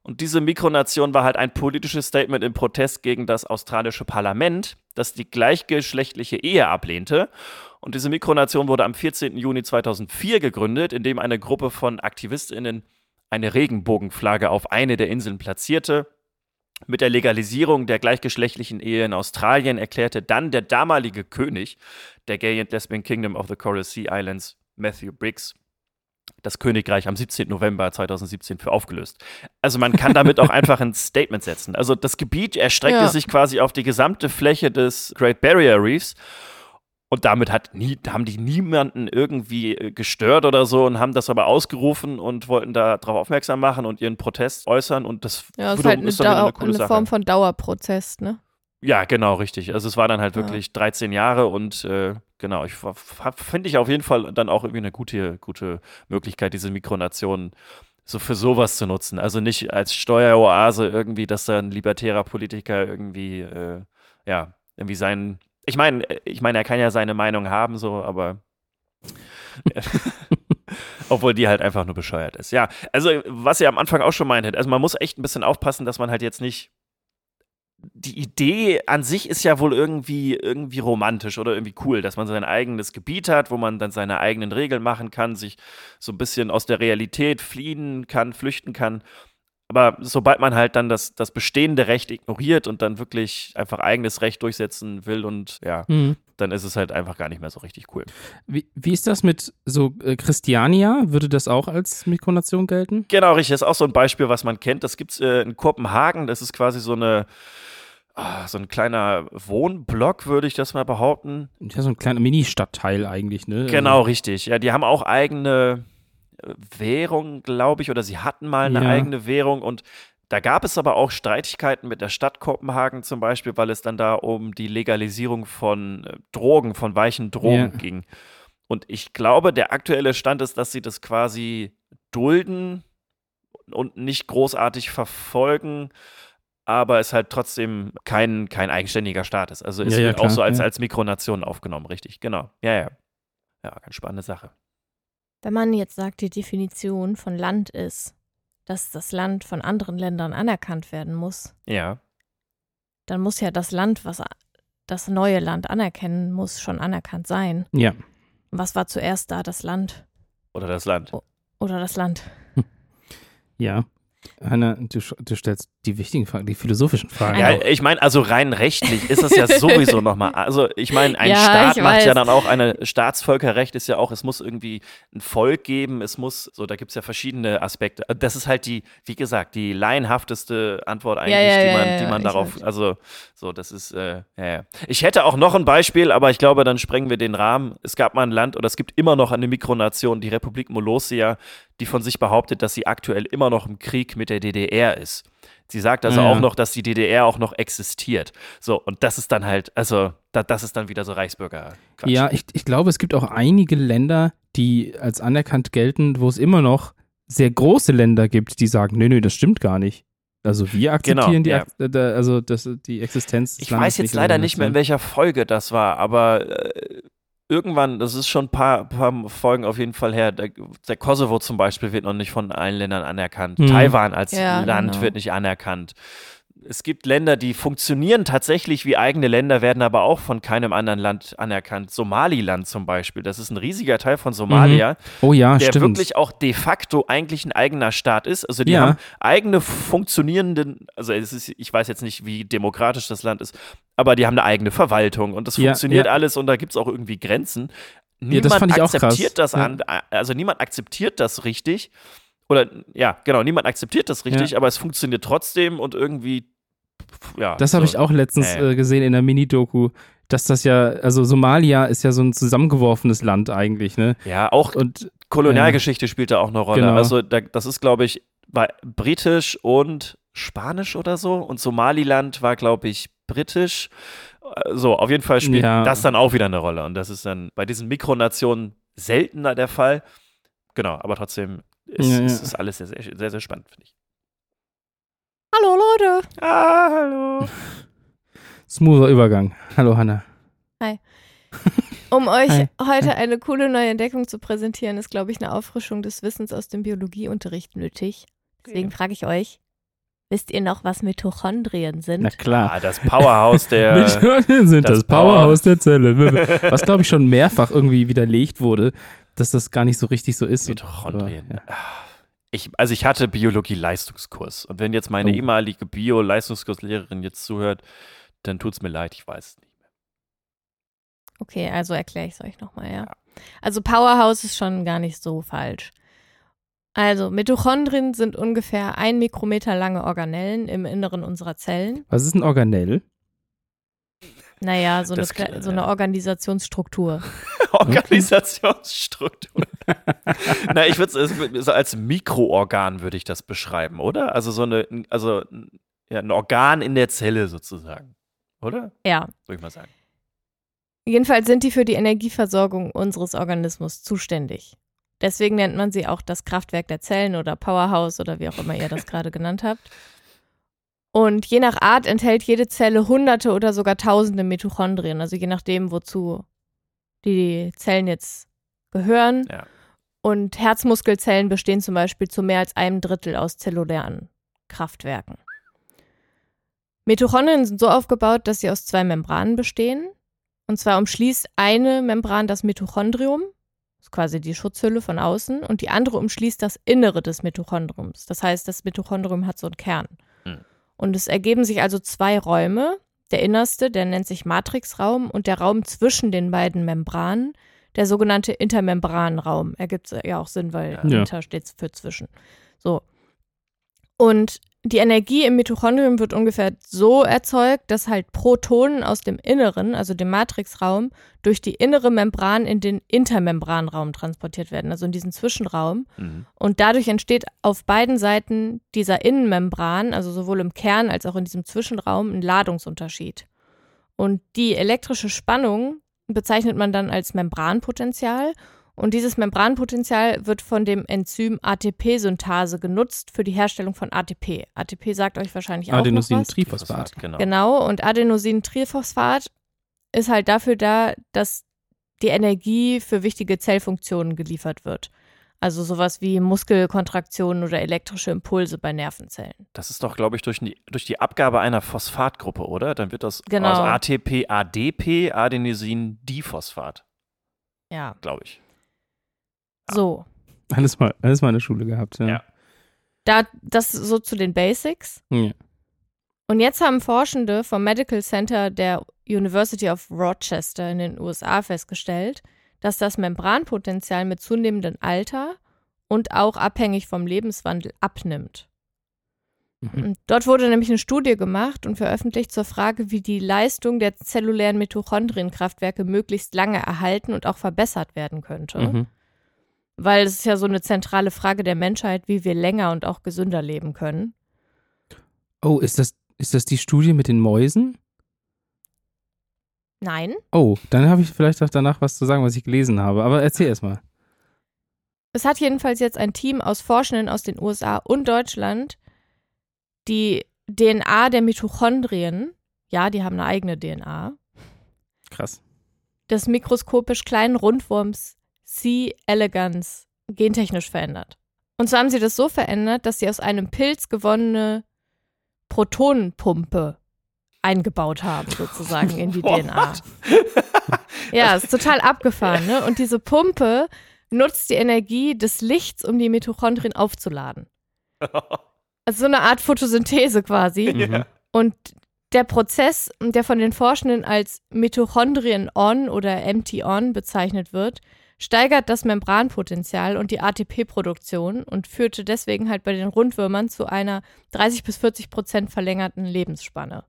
und diese Mikronation war halt ein politisches Statement im Protest gegen das australische Parlament, das die gleichgeschlechtliche Ehe ablehnte. Und diese Mikronation wurde am 14. Juni 2004 gegründet, indem eine Gruppe von AktivistInnen eine Regenbogenflagge auf eine der Inseln platzierte. Mit der Legalisierung der gleichgeschlechtlichen Ehe in Australien erklärte dann der damalige König der Gay and Lesbian Kingdom of the Coral Sea Islands, Matthew Briggs, das Königreich am 17. November 2017 für aufgelöst. Also man kann damit auch einfach ein Statement setzen. Also das Gebiet erstreckte ja. sich quasi auf die gesamte Fläche des Great Barrier Reefs und damit hat nie, haben die niemanden irgendwie äh, gestört oder so und haben das aber ausgerufen und wollten da darauf aufmerksam machen und ihren Protest äußern und das ja, ist halt eine, ist eine, eine Form von Dauerprozess, ne? Ja, genau, richtig. Also es war dann halt wirklich ja. 13 Jahre und äh, genau, ich finde ich auf jeden Fall dann auch irgendwie eine gute, gute Möglichkeit, diese Mikronationen so für sowas zu nutzen. Also nicht als Steueroase irgendwie, dass da ein libertärer Politiker irgendwie, äh, ja, irgendwie sein. Ich meine, ich meine, er kann ja seine Meinung haben, so, aber Obwohl die halt einfach nur bescheuert ist. Ja, also was ihr am Anfang auch schon meintet, also man muss echt ein bisschen aufpassen, dass man halt jetzt nicht die Idee an sich ist ja wohl irgendwie, irgendwie romantisch oder irgendwie cool, dass man sein eigenes Gebiet hat, wo man dann seine eigenen Regeln machen kann, sich so ein bisschen aus der Realität fliehen kann, flüchten kann. aber sobald man halt dann das, das bestehende Recht ignoriert und dann wirklich einfach eigenes Recht durchsetzen will und ja, Mhm. dann ist es halt einfach gar nicht mehr so richtig cool. Wie, wie ist das mit so äh, Christiania? Würde das auch als Mikronation gelten? Genau, richtig. Das ist auch so ein Beispiel, was man kennt. Das gibt es äh, in Kopenhagen. Das ist quasi so eine, ah, so ein kleiner Wohnblock, würde ich das mal behaupten. Ja, so ein kleiner Mini-Stadtteil eigentlich, ne? Genau, richtig. Ja, die haben auch eigene äh, Währung, glaube ich, oder sie hatten mal eine Ja. eigene Währung und da gab es aber auch Streitigkeiten mit der Stadt Kopenhagen zum Beispiel, weil es dann da um die Legalisierung von äh, Drogen, von weichen Drogen Ja. ging. Und ich glaube, der aktuelle Stand ist, dass sie das quasi dulden und nicht großartig verfolgen, aber es halt trotzdem kein, kein eigenständiger Staat ist. Also es Ja, ja, wird auch klar, so als, ja. als Mikronation aufgenommen, richtig, genau. Ja, ja. Ja, ganz spannende Sache. Wenn man jetzt sagt, die Definition von Land ist, dass das Land von anderen Ländern anerkannt werden muss, Ja. dann muss ja das Land, was das neue Land anerkennen muss, schon anerkannt sein. Ja. Was war zuerst da, das Land Oder das Land. oder das Land? Ja. Hanna, du, du stellst die wichtigen Fragen, die philosophischen Fragen. Ja, Genau. ich meine, also rein rechtlich ist es ja sowieso nochmal. Also, ich meine, ein Ja, Staat macht ja dann auch, eine Staatsvölkerrecht ist ja auch, es muss irgendwie ein Volk geben, es muss, so, da gibt es ja verschiedene Aspekte. Das ist halt die, wie gesagt, die laienhafteste Antwort eigentlich, ja, die man, ja, die ja, man darauf, weiß. also, so, das ist, äh, ja, ja. Ich hätte auch noch ein Beispiel, aber ich glaube, dann sprengen wir den Rahmen. Es gab mal ein Land, oder es gibt immer noch eine Mikronation, die Republik Molossia, die von sich behauptet, dass sie aktuell immer noch im Krieg mit der DDR ist. Sie sagt also Ja, auch noch, dass die DDR auch noch existiert. So, und das ist dann halt, also, da, das ist dann wieder so Reichsbürger. -Quatsch. Ja, ich, ich glaube, es gibt auch einige Länder, die als anerkannt gelten, wo es immer noch sehr große Länder gibt, die sagen, nö, nö, das stimmt gar nicht. Also wir akzeptieren die, ja. Äh, also das, die Existenz des Ich weiß jetzt leider der nicht mehr, in welcher Folge das war, aber äh, irgendwann, das ist schon ein paar, paar Folgen auf jeden Fall her, der, der Kosovo zum Beispiel wird noch nicht von allen Ländern anerkannt. Mhm. Taiwan als Ja, Land genau. wird nicht anerkannt. Es gibt Länder, die funktionieren tatsächlich wie eigene Länder, werden aber auch von keinem anderen Land anerkannt. Somaliland zum Beispiel, das ist ein riesiger Teil von Somalia. Oh ja, der stimmt. wirklich auch de facto eigentlich ein eigener Staat ist. Also die Ja. haben eigene funktionierenden, also es ist, ich weiß jetzt nicht, wie demokratisch das Land ist, aber die haben eine eigene Verwaltung und das Ja, funktioniert alles und da gibt es auch irgendwie Grenzen. Niemand das akzeptiert das an, also niemand akzeptiert das richtig. Oder ja, genau, niemand akzeptiert das richtig, Ja. aber es funktioniert trotzdem und irgendwie, ja. Das habe so. ich auch letztens äh, gesehen in der Mini-Doku, dass das ja, also Somalia ist ja so ein zusammengeworfenes Land eigentlich, ne? Ja, auch Und Kolonialgeschichte spielt da auch eine Rolle. Genau. Also da, das ist, glaube ich, war britisch und spanisch oder so. Und Somaliland war, glaube ich, britisch. Äh, So, auf jeden Fall spielt Ja. das dann auch wieder eine Rolle. Und das ist dann bei diesen Mikronationen seltener der Fall. Genau, aber trotzdem ist, Ja, ja. ist, ist alles sehr, sehr, sehr, sehr spannend, finde ich. Hallo Leute! Ah, hallo. smoother Übergang. Hallo Hanna. Um euch Hi. heute eine coole neue Entdeckung zu präsentieren, ist, glaube ich, eine Auffrischung des Wissens aus dem Biologieunterricht nötig. Deswegen frage ich euch, wisst ihr noch, was Mitochondrien sind? Na klar. Ah, das Powerhouse der. Mitochondrien sind das das, Powerhouse der Zelle. Was, glaube ich, schon mehrfach irgendwie widerlegt wurde, dass das gar nicht so richtig so ist. Mitochondrien. Aber, ja. Ich, also ich hatte Biologie-Leistungskurs. Und wenn jetzt meine Oh. ehemalige Bio-Leistungskurslehrerin jetzt zuhört, dann tut es mir leid, ich weiß es nicht mehr. Okay, also erkläre ich es euch nochmal, ja. Ja. Also Powerhouse ist schon gar nicht so falsch. Also Mitochondrien sind ungefähr ein Mikrometer lange Organellen im Inneren unserer Zellen. Was ist ein Organell? Naja, so, eine, Das Kle- so eine Organisationsstruktur. Organisationsstruktur. Na, ich würde es so als Mikroorgan würde ich das beschreiben, oder? Also so eine, also ja, ein Organ in der Zelle sozusagen. Oder? Ja. Würde ich mal sagen. Jedenfalls sind die für die Energieversorgung unseres Organismus zuständig. Deswegen nennt man sie auch das Kraftwerk der Zellen oder Powerhouse oder wie auch immer ihr das gerade genannt habt. Und je nach Art enthält jede Zelle hunderte oder sogar tausende Mitochondrien, also je nachdem, wozu die Zellen jetzt gehören. Ja. Und Herzmuskelzellen bestehen zum Beispiel zu mehr als einem Drittel aus zellulären Kraftwerken. Mitochondrien sind so aufgebaut, dass sie aus zwei Membranen bestehen. Und zwar umschließt eine Membran das Mitochondrium ist quasi die Schutzhülle von außen, und die andere umschließt das Innere des Mitochondriums. Das heißt, das Mitochondrium hat so einen Kern. Und es ergeben sich also zwei Räume. Der innerste, der nennt sich Matrixraum, und der Raum zwischen den beiden Membranen, der sogenannte Intermembranraum. Ergibt ja auch Sinn, weil Ja. Inter steht für zwischen. So. Und die Energie im Mitochondrium wird ungefähr so erzeugt, dass halt Protonen aus dem Inneren, also dem Matrixraum, durch die innere Membran in den Intermembranraum transportiert werden, also in diesen Zwischenraum. Mhm. Und dadurch entsteht auf beiden Seiten dieser Innenmembran, also sowohl im Kern als auch in diesem Zwischenraum, ein Ladungsunterschied. Und die elektrische Spannung bezeichnet man dann als Membranpotential. Und dieses Membranpotential wird von dem Enzym ATP-Synthase genutzt für die Herstellung von ATP. ATP sagt euch wahrscheinlich auch. Adenosintriphosphat. Genau. Genau, und Adenosintriphosphat ist halt dafür da, dass die Energie für wichtige Zellfunktionen geliefert wird. Also sowas wie Muskelkontraktionen oder elektrische Impulse bei Nervenzellen. Das ist doch, glaube ich, durch die, durch die Abgabe einer Phosphatgruppe, oder? Dann wird das Genau. aus ATP, ADP, Adenosin-Diphosphat, Ja, glaube ich. So. Alles mal, alles mal in der Schule gehabt, ja. Ja. Da, das so zu den Basics. Ja. Und jetzt haben Forschende vom Medical Center der University of Rochester in den USA festgestellt, dass das Membranpotenzial mit zunehmendem Alter und auch abhängig vom Lebenswandel abnimmt. Mhm. Dort wurde nämlich eine Studie gemacht und veröffentlicht zur Frage, wie die Leistung der zellulären Mitochondrienkraftwerke möglichst lange erhalten und auch verbessert werden könnte. Mhm. Weil es ist ja so eine zentrale Frage der Menschheit, wie wir länger und auch gesünder leben können. Oh, ist das, ist das die Studie mit den Mäusen? Nein, Oh, dann habe ich vielleicht auch danach was zu sagen, was ich gelesen habe. Aber erzähl erst mal. Es hat jedenfalls jetzt ein Team aus Forschenden aus den USA und Deutschland die DNA der Mitochondrien, ja, die haben eine eigene DNA, Krass. des mikroskopisch kleinen Rundwurms C. elegans gentechnisch verändert. Und zwar haben sie das so verändert, dass sie aus einem Pilz gewonnene Protonenpumpe eingebaut haben, sozusagen in die DNA. Ja, ist total abgefahren, ne? Und diese Pumpe nutzt die Energie des Lichts, um die Mitochondrien aufzuladen. Also so eine Art Photosynthese quasi. Mhm. Und der Prozess, der von den Forschenden als Mitochondrien-On oder MT-On bezeichnet wird, steigert das Membranpotenzial und die ATP-Produktion und führte deswegen halt bei den Rundwürmern zu einer 30 bis 40 Prozent verlängerten Lebensspanne.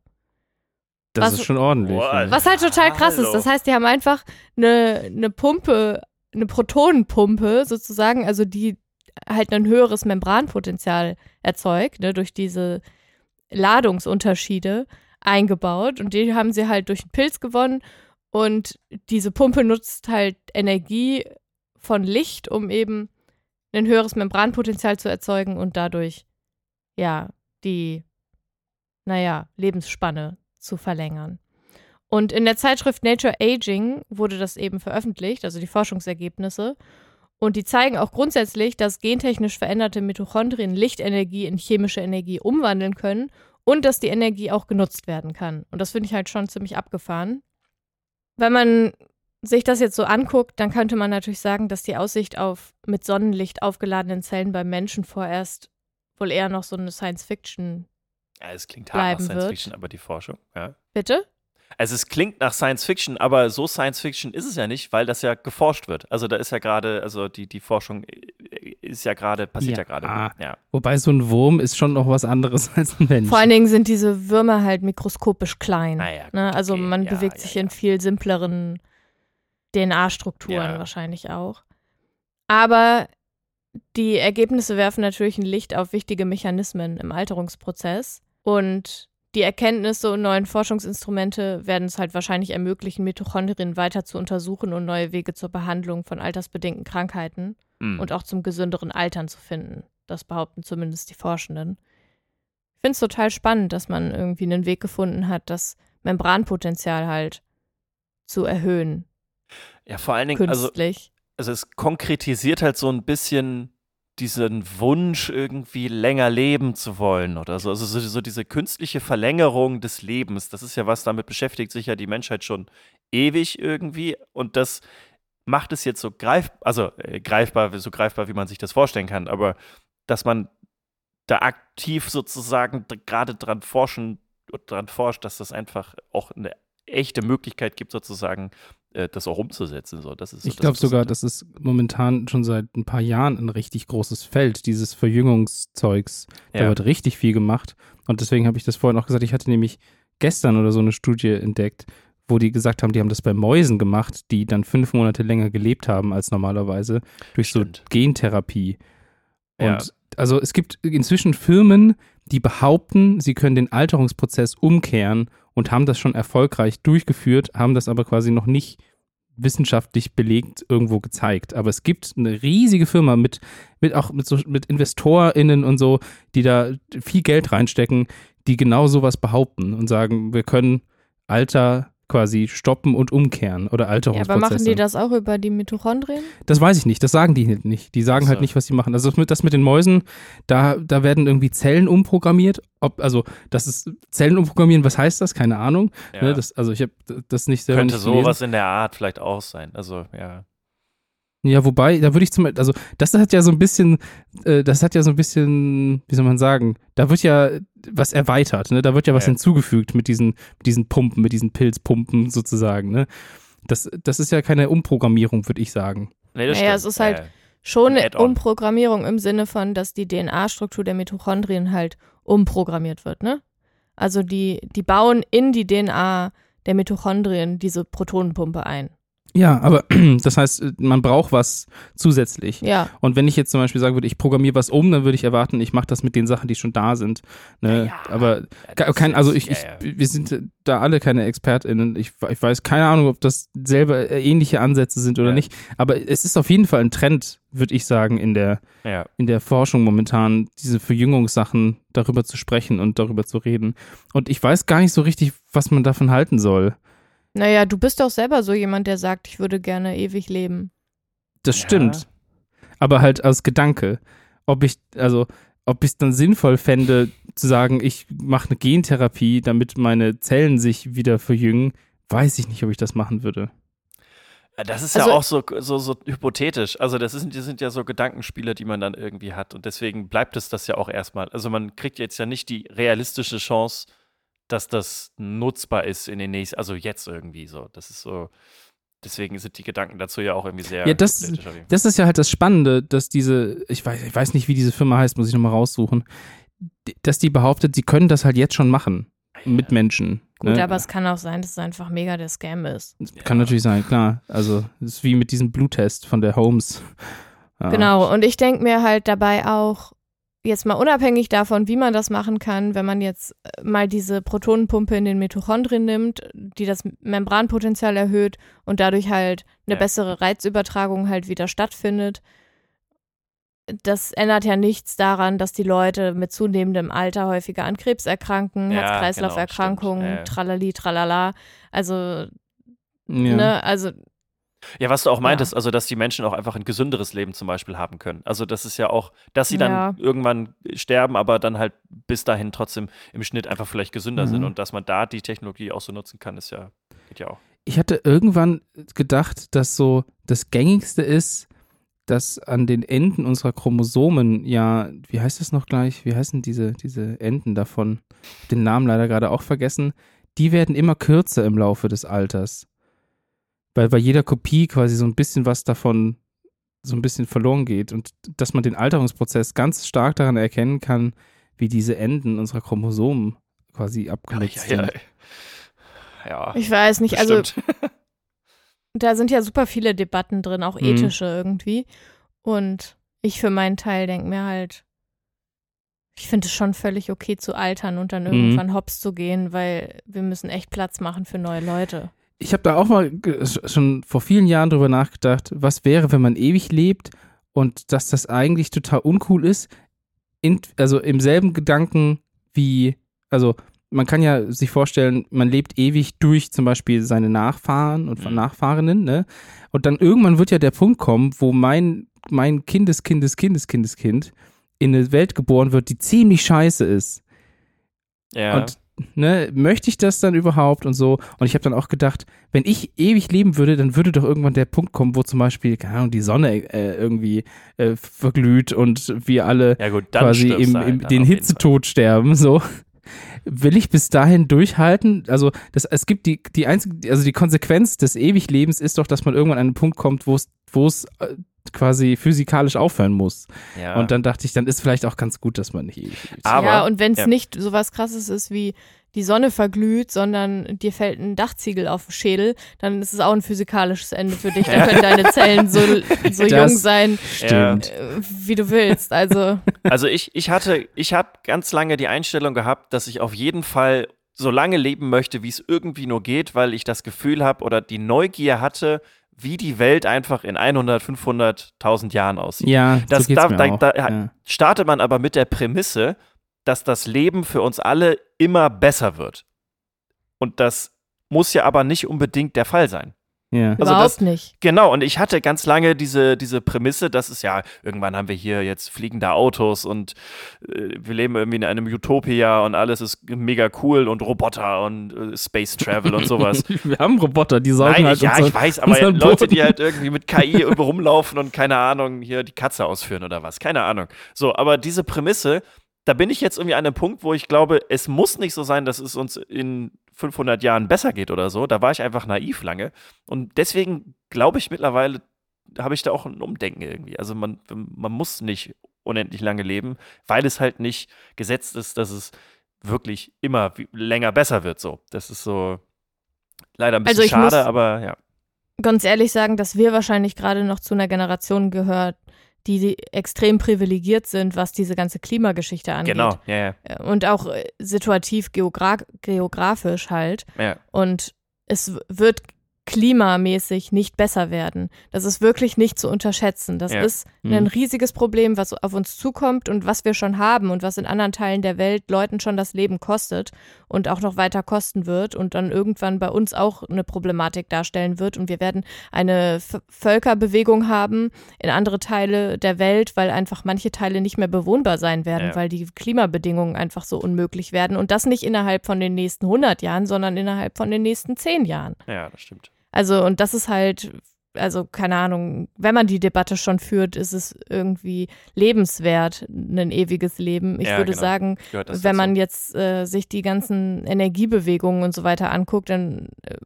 Das Was- ist schon ordentlich. Boah, ja. Was halt total krass ist. Hallo. Das heißt, die haben einfach eine, eine Pumpe, eine Protonenpumpe sozusagen, also die halt ein höheres Membranpotenzial erzeugt, ne, durch diese Ladungsunterschiede eingebaut. Und die haben sie halt durch einen Pilz gewonnen. Und diese Pumpe nutzt halt Energie von Licht, um eben ein höheres Membranpotenzial zu erzeugen und dadurch, ja, die, naja, Lebensspanne zu verlängern. Und in der Zeitschrift Nature Aging wurde das eben veröffentlicht, also die Forschungsergebnisse. Und die zeigen auch grundsätzlich, dass gentechnisch veränderte Mitochondrien Lichtenergie in chemische Energie umwandeln können und dass die Energie auch genutzt werden kann. Und das finde ich halt schon ziemlich abgefahren. Wenn man sich das jetzt so anguckt, dann könnte man natürlich sagen, dass die Aussicht auf mit Sonnenlicht aufgeladenen Zellen beim Menschen vorerst wohl eher noch so eine Science-Fiction. Ja, es klingt hart nach Bleiben Science wird. Fiction, aber die Forschung, ja. Bitte? Also es klingt nach Science Fiction, aber so Science Fiction ist es ja nicht, weil das ja geforscht wird. Also da ist ja gerade, also die, die Forschung ist ja gerade, passiert ja, Ja. gerade. Ja. Wobei so ein Wurm ist schon noch was anderes als ein Mensch. Vor allen Dingen sind diese Würmer halt mikroskopisch klein. Ah ja, gut, ne? Also okay. man Ja, bewegt ja, sich ja. in viel simpleren DNA-Strukturen Ja. wahrscheinlich auch. Aber die Ergebnisse werfen natürlich ein Licht auf wichtige Mechanismen im Alterungsprozess. Und die Erkenntnisse und neuen Forschungsinstrumente werden es halt wahrscheinlich ermöglichen, Mitochondrien weiter zu untersuchen und neue Wege zur Behandlung von altersbedingten Krankheiten Hm. und auch zum gesünderen Altern zu finden. Das behaupten zumindest die Forschenden. Ich finde es total spannend, dass man irgendwie einen Weg gefunden hat, das Membranpotenzial halt zu erhöhen, ja, vor allen Dingen, also, künstlich. also es konkretisiert halt so ein bisschen diesen Wunsch, irgendwie länger leben zu wollen oder so. Also so, so diese künstliche Verlängerung des Lebens, das ist ja was, damit beschäftigt sich ja die Menschheit schon ewig irgendwie. Und das macht es jetzt so greifbar, also äh, greifbar, so greifbar, wie man sich das vorstellen kann, aber dass man da aktiv sozusagen gerade dran forschen, dran forscht, dass das einfach auch eine echte Möglichkeit gibt, sozusagen äh, das auch umzusetzen. So, das ist so ich glaube sogar, das ist momentan schon seit ein paar Jahren ein richtig großes Feld, dieses Verjüngungszeugs. Da Ja. wird richtig viel gemacht. Und deswegen habe ich das vorhin auch gesagt, ich hatte nämlich gestern oder so eine Studie entdeckt, wo die gesagt haben, die haben das bei Mäusen gemacht, die dann fünf Monate länger gelebt haben als normalerweise durch Stimmt. so Gentherapie. Und Ja. also es gibt inzwischen Firmen, die behaupten, sie können den Alterungsprozess umkehren und haben das schon erfolgreich durchgeführt, haben das aber quasi noch nicht wissenschaftlich belegt irgendwo gezeigt. Aber es gibt eine riesige Firma mit, mit auch mit, so, mit InvestorInnen und so, die da viel Geld reinstecken, die genau sowas behaupten und sagen, wir können Alter quasi stoppen und umkehren oder Ja, Alterungsprozesse. aber machen die das auch über die Mitochondrien? Das weiß ich nicht, das sagen die halt nicht. Die sagen so. halt nicht, was sie machen. Also das mit, das mit den Mäusen, da, da werden irgendwie Zellen umprogrammiert. Ob, also das ist Zellen umprogrammieren, was heißt das? Keine Ahnung. Ja. Ne, das, also ich habe das nicht selber Könnte nicht sowas in der Art vielleicht auch sein. Also, ja. Ja, wobei, da würde ich zum also das hat ja so ein bisschen, äh, das hat ja so ein bisschen, wie soll man sagen, da wird ja was erweitert, ne? Da wird ja was Ja. hinzugefügt mit diesen, mit diesen Pumpen, mit diesen Pilzpumpen sozusagen, ne? Das, das ist ja keine Umprogrammierung, würde ich sagen. Nee, das Naja, stimmt. es ist halt- Äh, Schon eine. Umprogrammierung im Sinne von, dass die DNA-Struktur der Mitochondrien halt umprogrammiert wird, ne? Also die, die bauen in die DNA der Mitochondrien diese Protonenpumpe ein. Ja, aber das heißt, äh, man braucht was zusätzlich. Ja, Und wenn ich jetzt zum Beispiel sagen würde, ich programmiere was um, dann würde ich erwarten, ich mache das mit den Sachen, die schon da sind. Ne? Ja, Aber ja, das kein, also ich, ich, wir sind da alle keine ExpertInnen. Ich, ich weiß keine Ahnung, ob das selber äh, ähnliche Ansätze sind oder Ja. nicht. Aber es ist auf jeden Fall ein Trend, würde ich sagen, in der, Ja. in der Forschung momentan, diese Verjüngungssachen darüber zu sprechen und darüber zu reden. Und ich weiß gar nicht so richtig, was man davon halten soll. Naja, du bist doch selber so jemand, der sagt, ich würde gerne ewig leben. Das Ja. stimmt. Aber halt als Gedanke. Ob ich, also, ob ich es dann sinnvoll fände, zu sagen, ich mache eine Gentherapie, damit meine Zellen sich wieder verjüngen, weiß ich nicht, ob ich das machen würde. Das ist Also- ja auch so, so, so hypothetisch. Also, das sind, das sind ja so Gedankenspiele, die man dann irgendwie hat. Und deswegen bleibt es das ja auch erstmal. Also, man kriegt jetzt ja nicht die realistische Chance, dass das nutzbar ist in den nächsten, also jetzt irgendwie so. Das ist so. Deswegen sind die Gedanken dazu ja auch irgendwie sehr Ja, das-. Das ist ja halt das Spannende, dass diese, ich weiß, ich weiß nicht, wie diese Firma heißt, muss ich nochmal raussuchen, dass die behauptet, sie können das halt jetzt schon machen mit Menschen. Gut, ne? aber es kann auch sein, dass es einfach mega der Scam ist. Kann Ja. natürlich sein, klar. Also, es ist wie mit diesem Bluttest von der Holmes. Ja. Genau, und ich denke mir halt dabei auch, jetzt mal unabhängig davon, wie man das machen kann, wenn man jetzt äh, mal diese Protonenpumpe in den Mitochondrien nimmt, die das Membranpotenzial erhöht und dadurch halt eine Ja. bessere Reizübertragung halt wieder stattfindet. Das ändert ja nichts daran, dass die Leute mit zunehmendem Alter häufiger an Krebs erkranken, Ja, Herz-Kreislauf-Erkrankungen, genau. Ja, tralali, tralala. Also, Ja. ne, also Ja, was du auch Ja. meintest, also dass die Menschen auch einfach ein gesünderes Leben zum Beispiel haben können. Also das ist ja auch, dass sie dann Ja. irgendwann sterben, aber dann halt bis dahin trotzdem im Schnitt einfach vielleicht gesünder Mhm. sind und dass man da die Technologie auch so nutzen kann, ist ja, geht ja auch. Ich hatte irgendwann gedacht, dass so das gängigste ist, dass an den Enden unserer Chromosomen ja, wie heißt das noch gleich? Wie heißen diese, diese Enden davon? Den Namen leider gerade auch vergessen. Die werden immer kürzer im Laufe des Alters. Weil bei jeder Kopie quasi so ein bisschen was davon so ein bisschen verloren geht. Und dass man den Alterungsprozess ganz stark daran erkennen kann, wie diese Enden unserer Chromosomen quasi abgenutzt ja, ja. sind. ja ich weiß nicht, also bestimmt. da sind ja super viele Debatten drin, auch Mhm. ethische irgendwie. Und ich für meinen Teil denke mir halt, ich finde es schon völlig okay zu altern und dann Mhm. irgendwann hops zu gehen, weil wir müssen echt Platz machen für neue Leute. Ich habe da auch mal schon vor vielen Jahren drüber nachgedacht, was wäre, wenn man ewig lebt und dass das eigentlich total uncool ist. In, also im selben Gedanken wie, also man kann ja sich vorstellen, man lebt ewig durch zum Beispiel seine Nachfahren und Mhm. Nachfahrenen, ne? Und dann irgendwann wird ja der Punkt kommen, wo mein, mein Kindes, Kindes, Kindes, Kindeskind in eine Welt geboren wird, die ziemlich scheiße ist. ja. Und ne, möchte ich das dann überhaupt und so? Und ich habe dann auch gedacht, wenn ich ewig leben würde, dann würde doch irgendwann der Punkt kommen, wo zum Beispiel, keine Ahnung, die Sonne äh, irgendwie äh, verglüht und wir alle Ja gut, dann quasi im, halt im, den Hitzetod sterben, so. Will ich bis dahin durchhalten? Also, das, es gibt die, die einzige, also die Konsequenz des Ewiglebens ist doch, dass man irgendwann an einen Punkt kommt, wo es, wo es äh, quasi physikalisch aufhören muss. Ja. Und dann dachte ich, dann ist vielleicht auch ganz gut, dass man nicht ewig lebt. Aber- ja, und wenn es ja. nicht so was krasses ist wie die Sonne verglüht, sondern dir fällt ein Dachziegel auf den Schädel, dann ist es auch ein physikalisches Ende für dich. Dann können deine Zellen so, so jung sein, Stimmt. äh, wie du willst. Also, Also ich, ich hatte, ich habe ganz lange die Einstellung gehabt, dass ich auf jeden Fall so lange leben möchte, wie es irgendwie nur geht, weil ich das Gefühl habe oder die Neugier hatte, wie die Welt einfach in 100, 500, 1000 Jahren aussieht. Ja, Das so da- da- da- ja. Startet man aber mit der Prämisse, dass das Leben für uns alle immer besser wird. Und das muss ja aber nicht unbedingt der Fall sein. Ja. Also überhaupt das- nicht. Genau, und ich hatte ganz lange diese, diese Prämisse, dass es ja, irgendwann haben wir hier jetzt fliegende Autos und äh, wir leben irgendwie in einem Utopia und alles ist mega cool und Roboter und äh, Space Travel und sowas. Wir haben Roboter, die saugen Nein, halt ich, ja, unseren- ich weiß, aber unseren Leute, die halt irgendwie mit KI rumlaufen und keine Ahnung, hier die Katze ausführen oder was, keine Ahnung. So, aber diese Prämisse, da bin ich jetzt irgendwie an einem Punkt, wo ich glaube, es muss nicht so sein, dass es uns in 500 Jahren besser geht oder so. Da war ich einfach naiv lange. Und deswegen glaube ich mittlerweile, habe ich da auch ein Umdenken irgendwie. Also man, man muss nicht unendlich lange leben, weil es halt nicht gesetzt ist, dass es wirklich immer länger besser wird. So, das ist so leider ein bisschen Also ich schade, muss- aber ja. Ganz ehrlich sagen, dass wir wahrscheinlich gerade noch zu einer Generation gehört, die, extrem privilegiert sind, was diese ganze Klimageschichte angeht. Genau, ja, ja. Und auch äh, situativ geogra geografisch halt. ja. Und es wird klimamäßig nicht besser werden. Das ist wirklich nicht zu unterschätzen. Das Ja. ist Mhm. ein riesiges Problem, was auf uns zukommt und was wir schon haben und was in anderen Teilen der Welt Leuten schon das Leben kostet und auch noch weiter kosten wird und dann irgendwann bei uns auch eine Problematik darstellen wird. Und wir werden eine V Völkerbewegung haben in andere Teile der Welt, weil einfach manche Teile nicht mehr bewohnbar sein werden, Ja. weil die Klimabedingungen einfach so unmöglich werden. Und das nicht innerhalb von den nächsten 100 Jahren, sondern innerhalb von den nächsten 10 Jahren. Ja, das stimmt. Also, und das ist halt, also keine Ahnung, wenn man die Debatte schon führt, ist es irgendwie lebenswert, ein ewiges Leben. Ich Ja, würde genau. sagen, wenn dazu. man jetzt äh, sich die ganzen Energiebewegungen und so weiter anguckt, dann äh,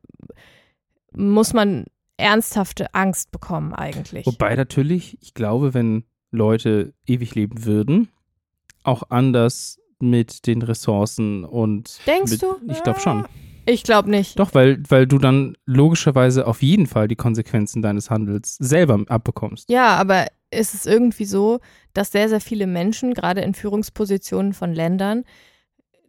muss man ernsthafte Angst bekommen eigentlich. Wobei natürlich, ich glaube, wenn Leute ewig leben würden, auch anders mit den Ressourcen und Denkst mit, du? Ich glaube schon. Ich glaube nicht. Doch, weil, weil du dann logischerweise auf jeden Fall die Konsequenzen deines Handels selber abbekommst. Ja, aber ist es irgendwie so, dass sehr, sehr viele Menschen, gerade in Führungspositionen von Ländern,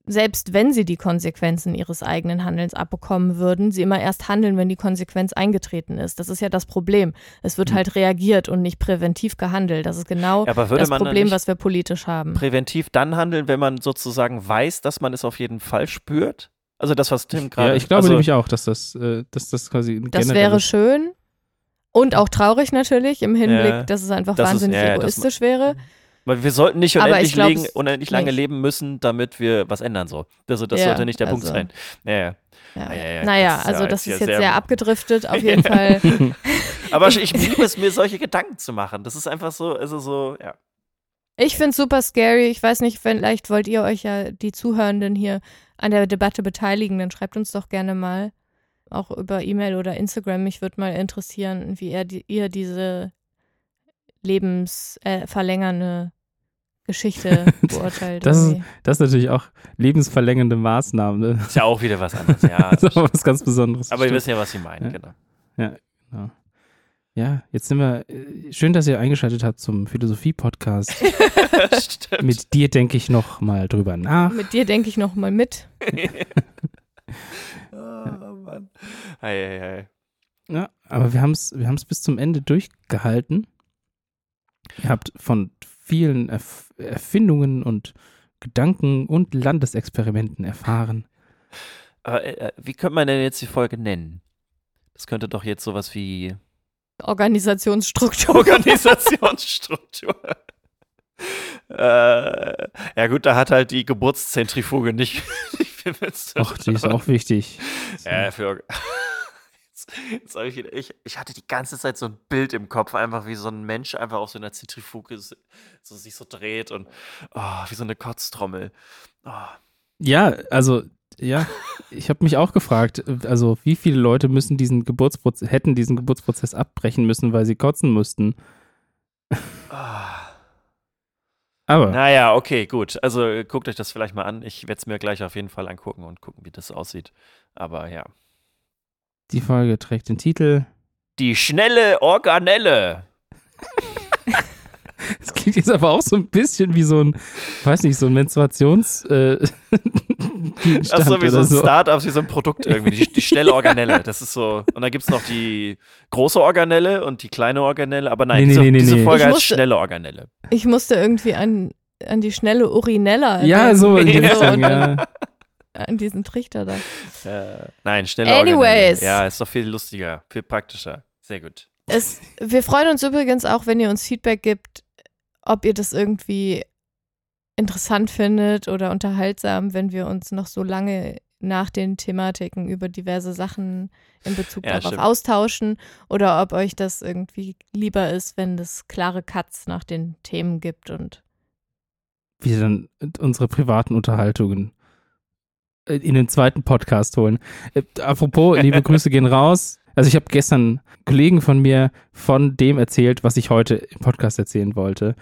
selbst wenn sie die Konsequenzen ihres eigenen Handelns abbekommen würden, sie immer erst handeln, wenn die Konsequenz eingetreten ist. Das ist ja das Problem. Es wird Hm. halt reagiert und nicht präventiv gehandelt. Das ist genau Ja, aber würde das Problem, was wir politisch haben. präventiv dann handeln, wenn man sozusagen weiß, dass man es auf jeden Fall spürt? Also das, was Tim gerade. Ja, ich glaube also, nämlich auch, dass das, äh, dass das quasi ein Das wäre schön. Und auch traurig natürlich im Hinblick, Ja, dass es einfach das ist- wahnsinnig ja, ja, egoistisch wäre. Weil wir sollten nicht unendlich, ich glaub legen, unendlich lange nicht. leben müssen, damit wir was ändern so. Also das Ja, sollte nicht der Punkt also- sein. Ja, ja. Ja. Ja, ja, ja, naja, das ist ja also das ist jetzt sehr- sehr abgedriftet, auf jeden Fall. Aber ich liebe es, mir solche Gedanken zu machen. Das ist einfach so, also so, ja. Ich finde es super scary. Ich weiß nicht, vielleicht wollt ihr euch ja, die Zuhörenden hier, an der Debatte beteiligen. Dann schreibt uns doch gerne mal, auch über E-Mail oder Instagram. Mich würde mal interessieren, wie ihr, die, ihr diese lebensverlängernde äh, Geschichte beurteilt. Das ist-. Das ist natürlich auch lebensverlängernde Maßnahmen. Ne? Ist ja auch wieder was anderes, ja. Das ist auch was ganz Besonderes. Aber ihr wisst ja, was ich meine, Ja. genau. Ja. Ja, jetzt sind wir. äh, Schön, dass ihr eingeschaltet habt zum Philosophie-Podcast. Mit dir denke ich noch mal drüber nach. Mit dir denke ich noch mal mit. oh, Mann. Ei, ei, ei. Ja, aber wir haben es wir haben's bis zum Ende durchgehalten. Ihr habt von vielen Erf Erfindungen und Gedanken und Landesexperimenten erfahren. Aber äh, wie könnte man denn jetzt die Folge nennen? Das könnte doch jetzt sowas wie Organisationsstruktur. Organisationsstruktur. äh, ja gut, da hat halt die Geburtszentrifuge nicht, Ach, die ist auch wichtig. Ja, für. Jetzt, jetzt ich, wieder, ich, ich hatte die ganze Zeit so ein Bild im Kopf, einfach wie so ein Mensch einfach auf so einer Zentrifuge so, so sich so dreht und oh, wie so eine Kotztrommel. Oh. Ja, also ja, ich habe mich auch gefragt, also wie viele Leute müssen diesen Geburtsprozess, hätten diesen Geburtsprozess abbrechen müssen, weil sie kotzen müssten. Ah. Aber Naja, okay, gut. Also äh, guckt euch das vielleicht mal an. Ich werde es mir gleich auf jeden Fall angucken und gucken, wie das aussieht. Aber ja. die Folge trägt den Titel. Die schnelle Organelle. Es klingt jetzt aber auch so ein bisschen wie so ein, weiß nicht, so ein Menstruations äh, Gegenstand Achso, wie so ein so. Start-up, wie so ein Produkt irgendwie. Die, die schnelle Organelle. Das ist so. Und dann gibt es noch die große Organelle und die kleine Organelle. Aber nein, Nee, diese, nee, nee, diese. Folge Ich heißt musste- schnelle Organelle. Ich musste irgendwie an, an die schnelle Urinella. Ja, denken. so in die Ja. Richtung, ja. An diesen Trichter da. Äh, nein, schnelle Anyways. Organelle. Ja, ist doch viel lustiger, viel praktischer. Sehr gut. Es, wir freuen uns übrigens auch, wenn ihr uns Feedback gibt, ob ihr das irgendwie interessant findet oder unterhaltsam, wenn wir uns noch so lange nach den Thematiken über diverse Sachen in Bezug Ja, darauf stimmt. austauschen oder ob euch das irgendwie lieber ist, wenn es klare Cuts nach den Themen gibt und Wir dann unsere privaten Unterhaltungen äh, in den zweiten Podcast holen. Äh, apropos, liebe Grüße gehen raus. Also ich habe gestern Kollegen von mir von dem erzählt, was ich heute im Podcast erzählen wollte.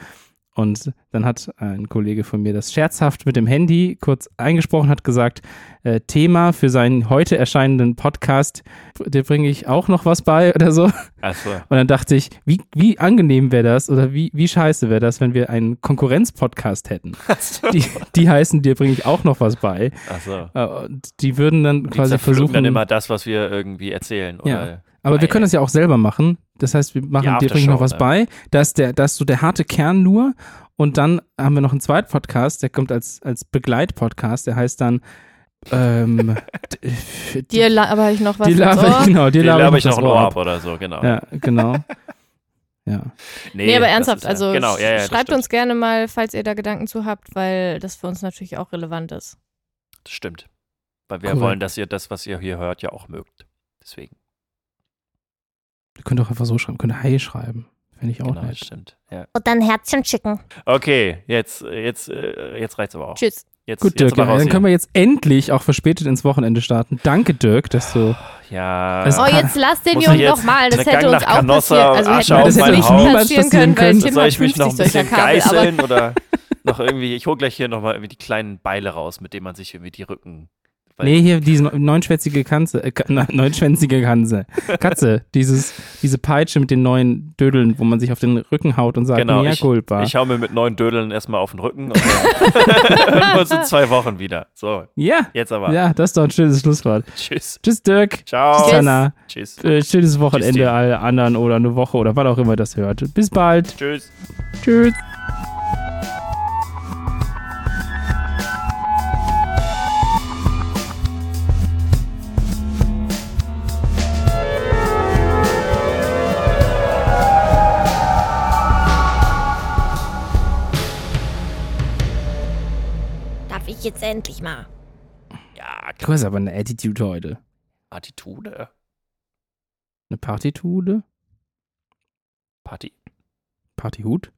Und dann hat ein Kollege von mir das scherzhaft mit dem Handy kurz eingesprochen, hat gesagt, äh, Thema für seinen heute erscheinenden Podcast, dir bringe ich auch noch was bei oder so. Achso. Und dann dachte ich, wie, wie angenehm wäre das oder wie, wie scheiße wäre das, wenn wir einen Konkurrenz-Podcast hätten. Die, die heißen, dir bringe ich auch noch was bei. Achso. Äh, Und die würden dann Die quasi versuchen. dann immer das, was wir irgendwie erzählen. Ja. Oder? aber wir können ja. das ja auch selber machen. Das heißt, wir machen Die dir bringe ich noch was Aftershow, bei. Da ist, der, da ist so der harte Kern nur. Und dann haben wir noch einen zweiten Podcast, der kommt als, als Begleitpodcast, der heißt dann ähm, d- dir laber ich noch was dir ins laber Ohr. ich, genau, dir Die laber laber ich ich noch ein Ohr ab oder so, genau. Ja, genau. Ja. Nee, aber das ernsthaft, ist ja- also genau, ja, ja, schreibt uns gerne mal, falls ihr da Gedanken zu habt, weil das für uns natürlich auch relevant ist. Das stimmt. Weil wir Korrekt. wollen, dass ihr das, was ihr hier hört, ja auch mögt. Deswegen. Ihr könnt auch einfach so schreiben, könnt Hi schreiben. Finde ich auch Genau, das nett. stimmt. Ja. Und dann Herzchen schicken. Okay, jetzt, jetzt, äh, jetzt reicht's aber auch. Tschüss. Jetzt, Gut, jetzt Dirk, raus dann hier. können wir jetzt endlich auch verspätet ins Wochenende starten. Danke, Dirk, dass du. Ja. Es- Oh, jetzt lass den Jungen ich jetzt doch mal. Das hätte uns auch Canossa, passieren. Also Asche hätte uns mein nicht Haupt passieren können, weil passieren Tim soll ich mich 50 noch ein bisschen geißeln oder noch irgendwie, ich hole gleich hier nochmal irgendwie die kleinen Beile raus, mit denen man sich irgendwie die Rücken. Weil- Nee, hier diese neunschwänzige Katze, äh, neunschwänzige Katze. Katze, dieses, diese Peitsche mit den neuen Dödeln, wo man sich auf den Rücken haut und sagt, Genau, mea ich- culpa. Ich hau mir mit neun Dödeln erstmal auf den Rücken und dann in zwei Wochen wieder. So, ja, jetzt aber. ja, das ist doch ein schönes Schlusswort. Tschüss. Tschüss, Dirk. Ciao. Tschüss, Hanna. Tschüss. Äh, schönes Wochenende Tim. alle anderen oder eine Woche oder wann auch immer das hört. Bis bald. Tschüss. Tschüss. Jetzt endlich mal? Ja, Du hast aber eine Attitude heute. Attitude. Eine Partitude? Party. Partyhut?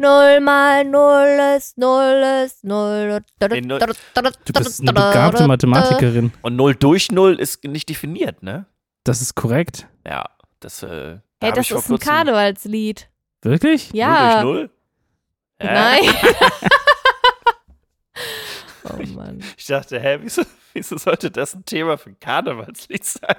Null mal Null ist Null ist Null. Nee, null- Du bist eine begabte Mathematikerin. Und 0 durch 0 ist nicht definiert, ne? Das ist korrekt. Ja, das, äh. da hey, das ist ein Karnevalslied. Wirklich? Ja. 0 durch 0? Nein. oh Mann. Ich dachte, hä, wieso, wieso sollte das ein Thema für Karnevalslied sein?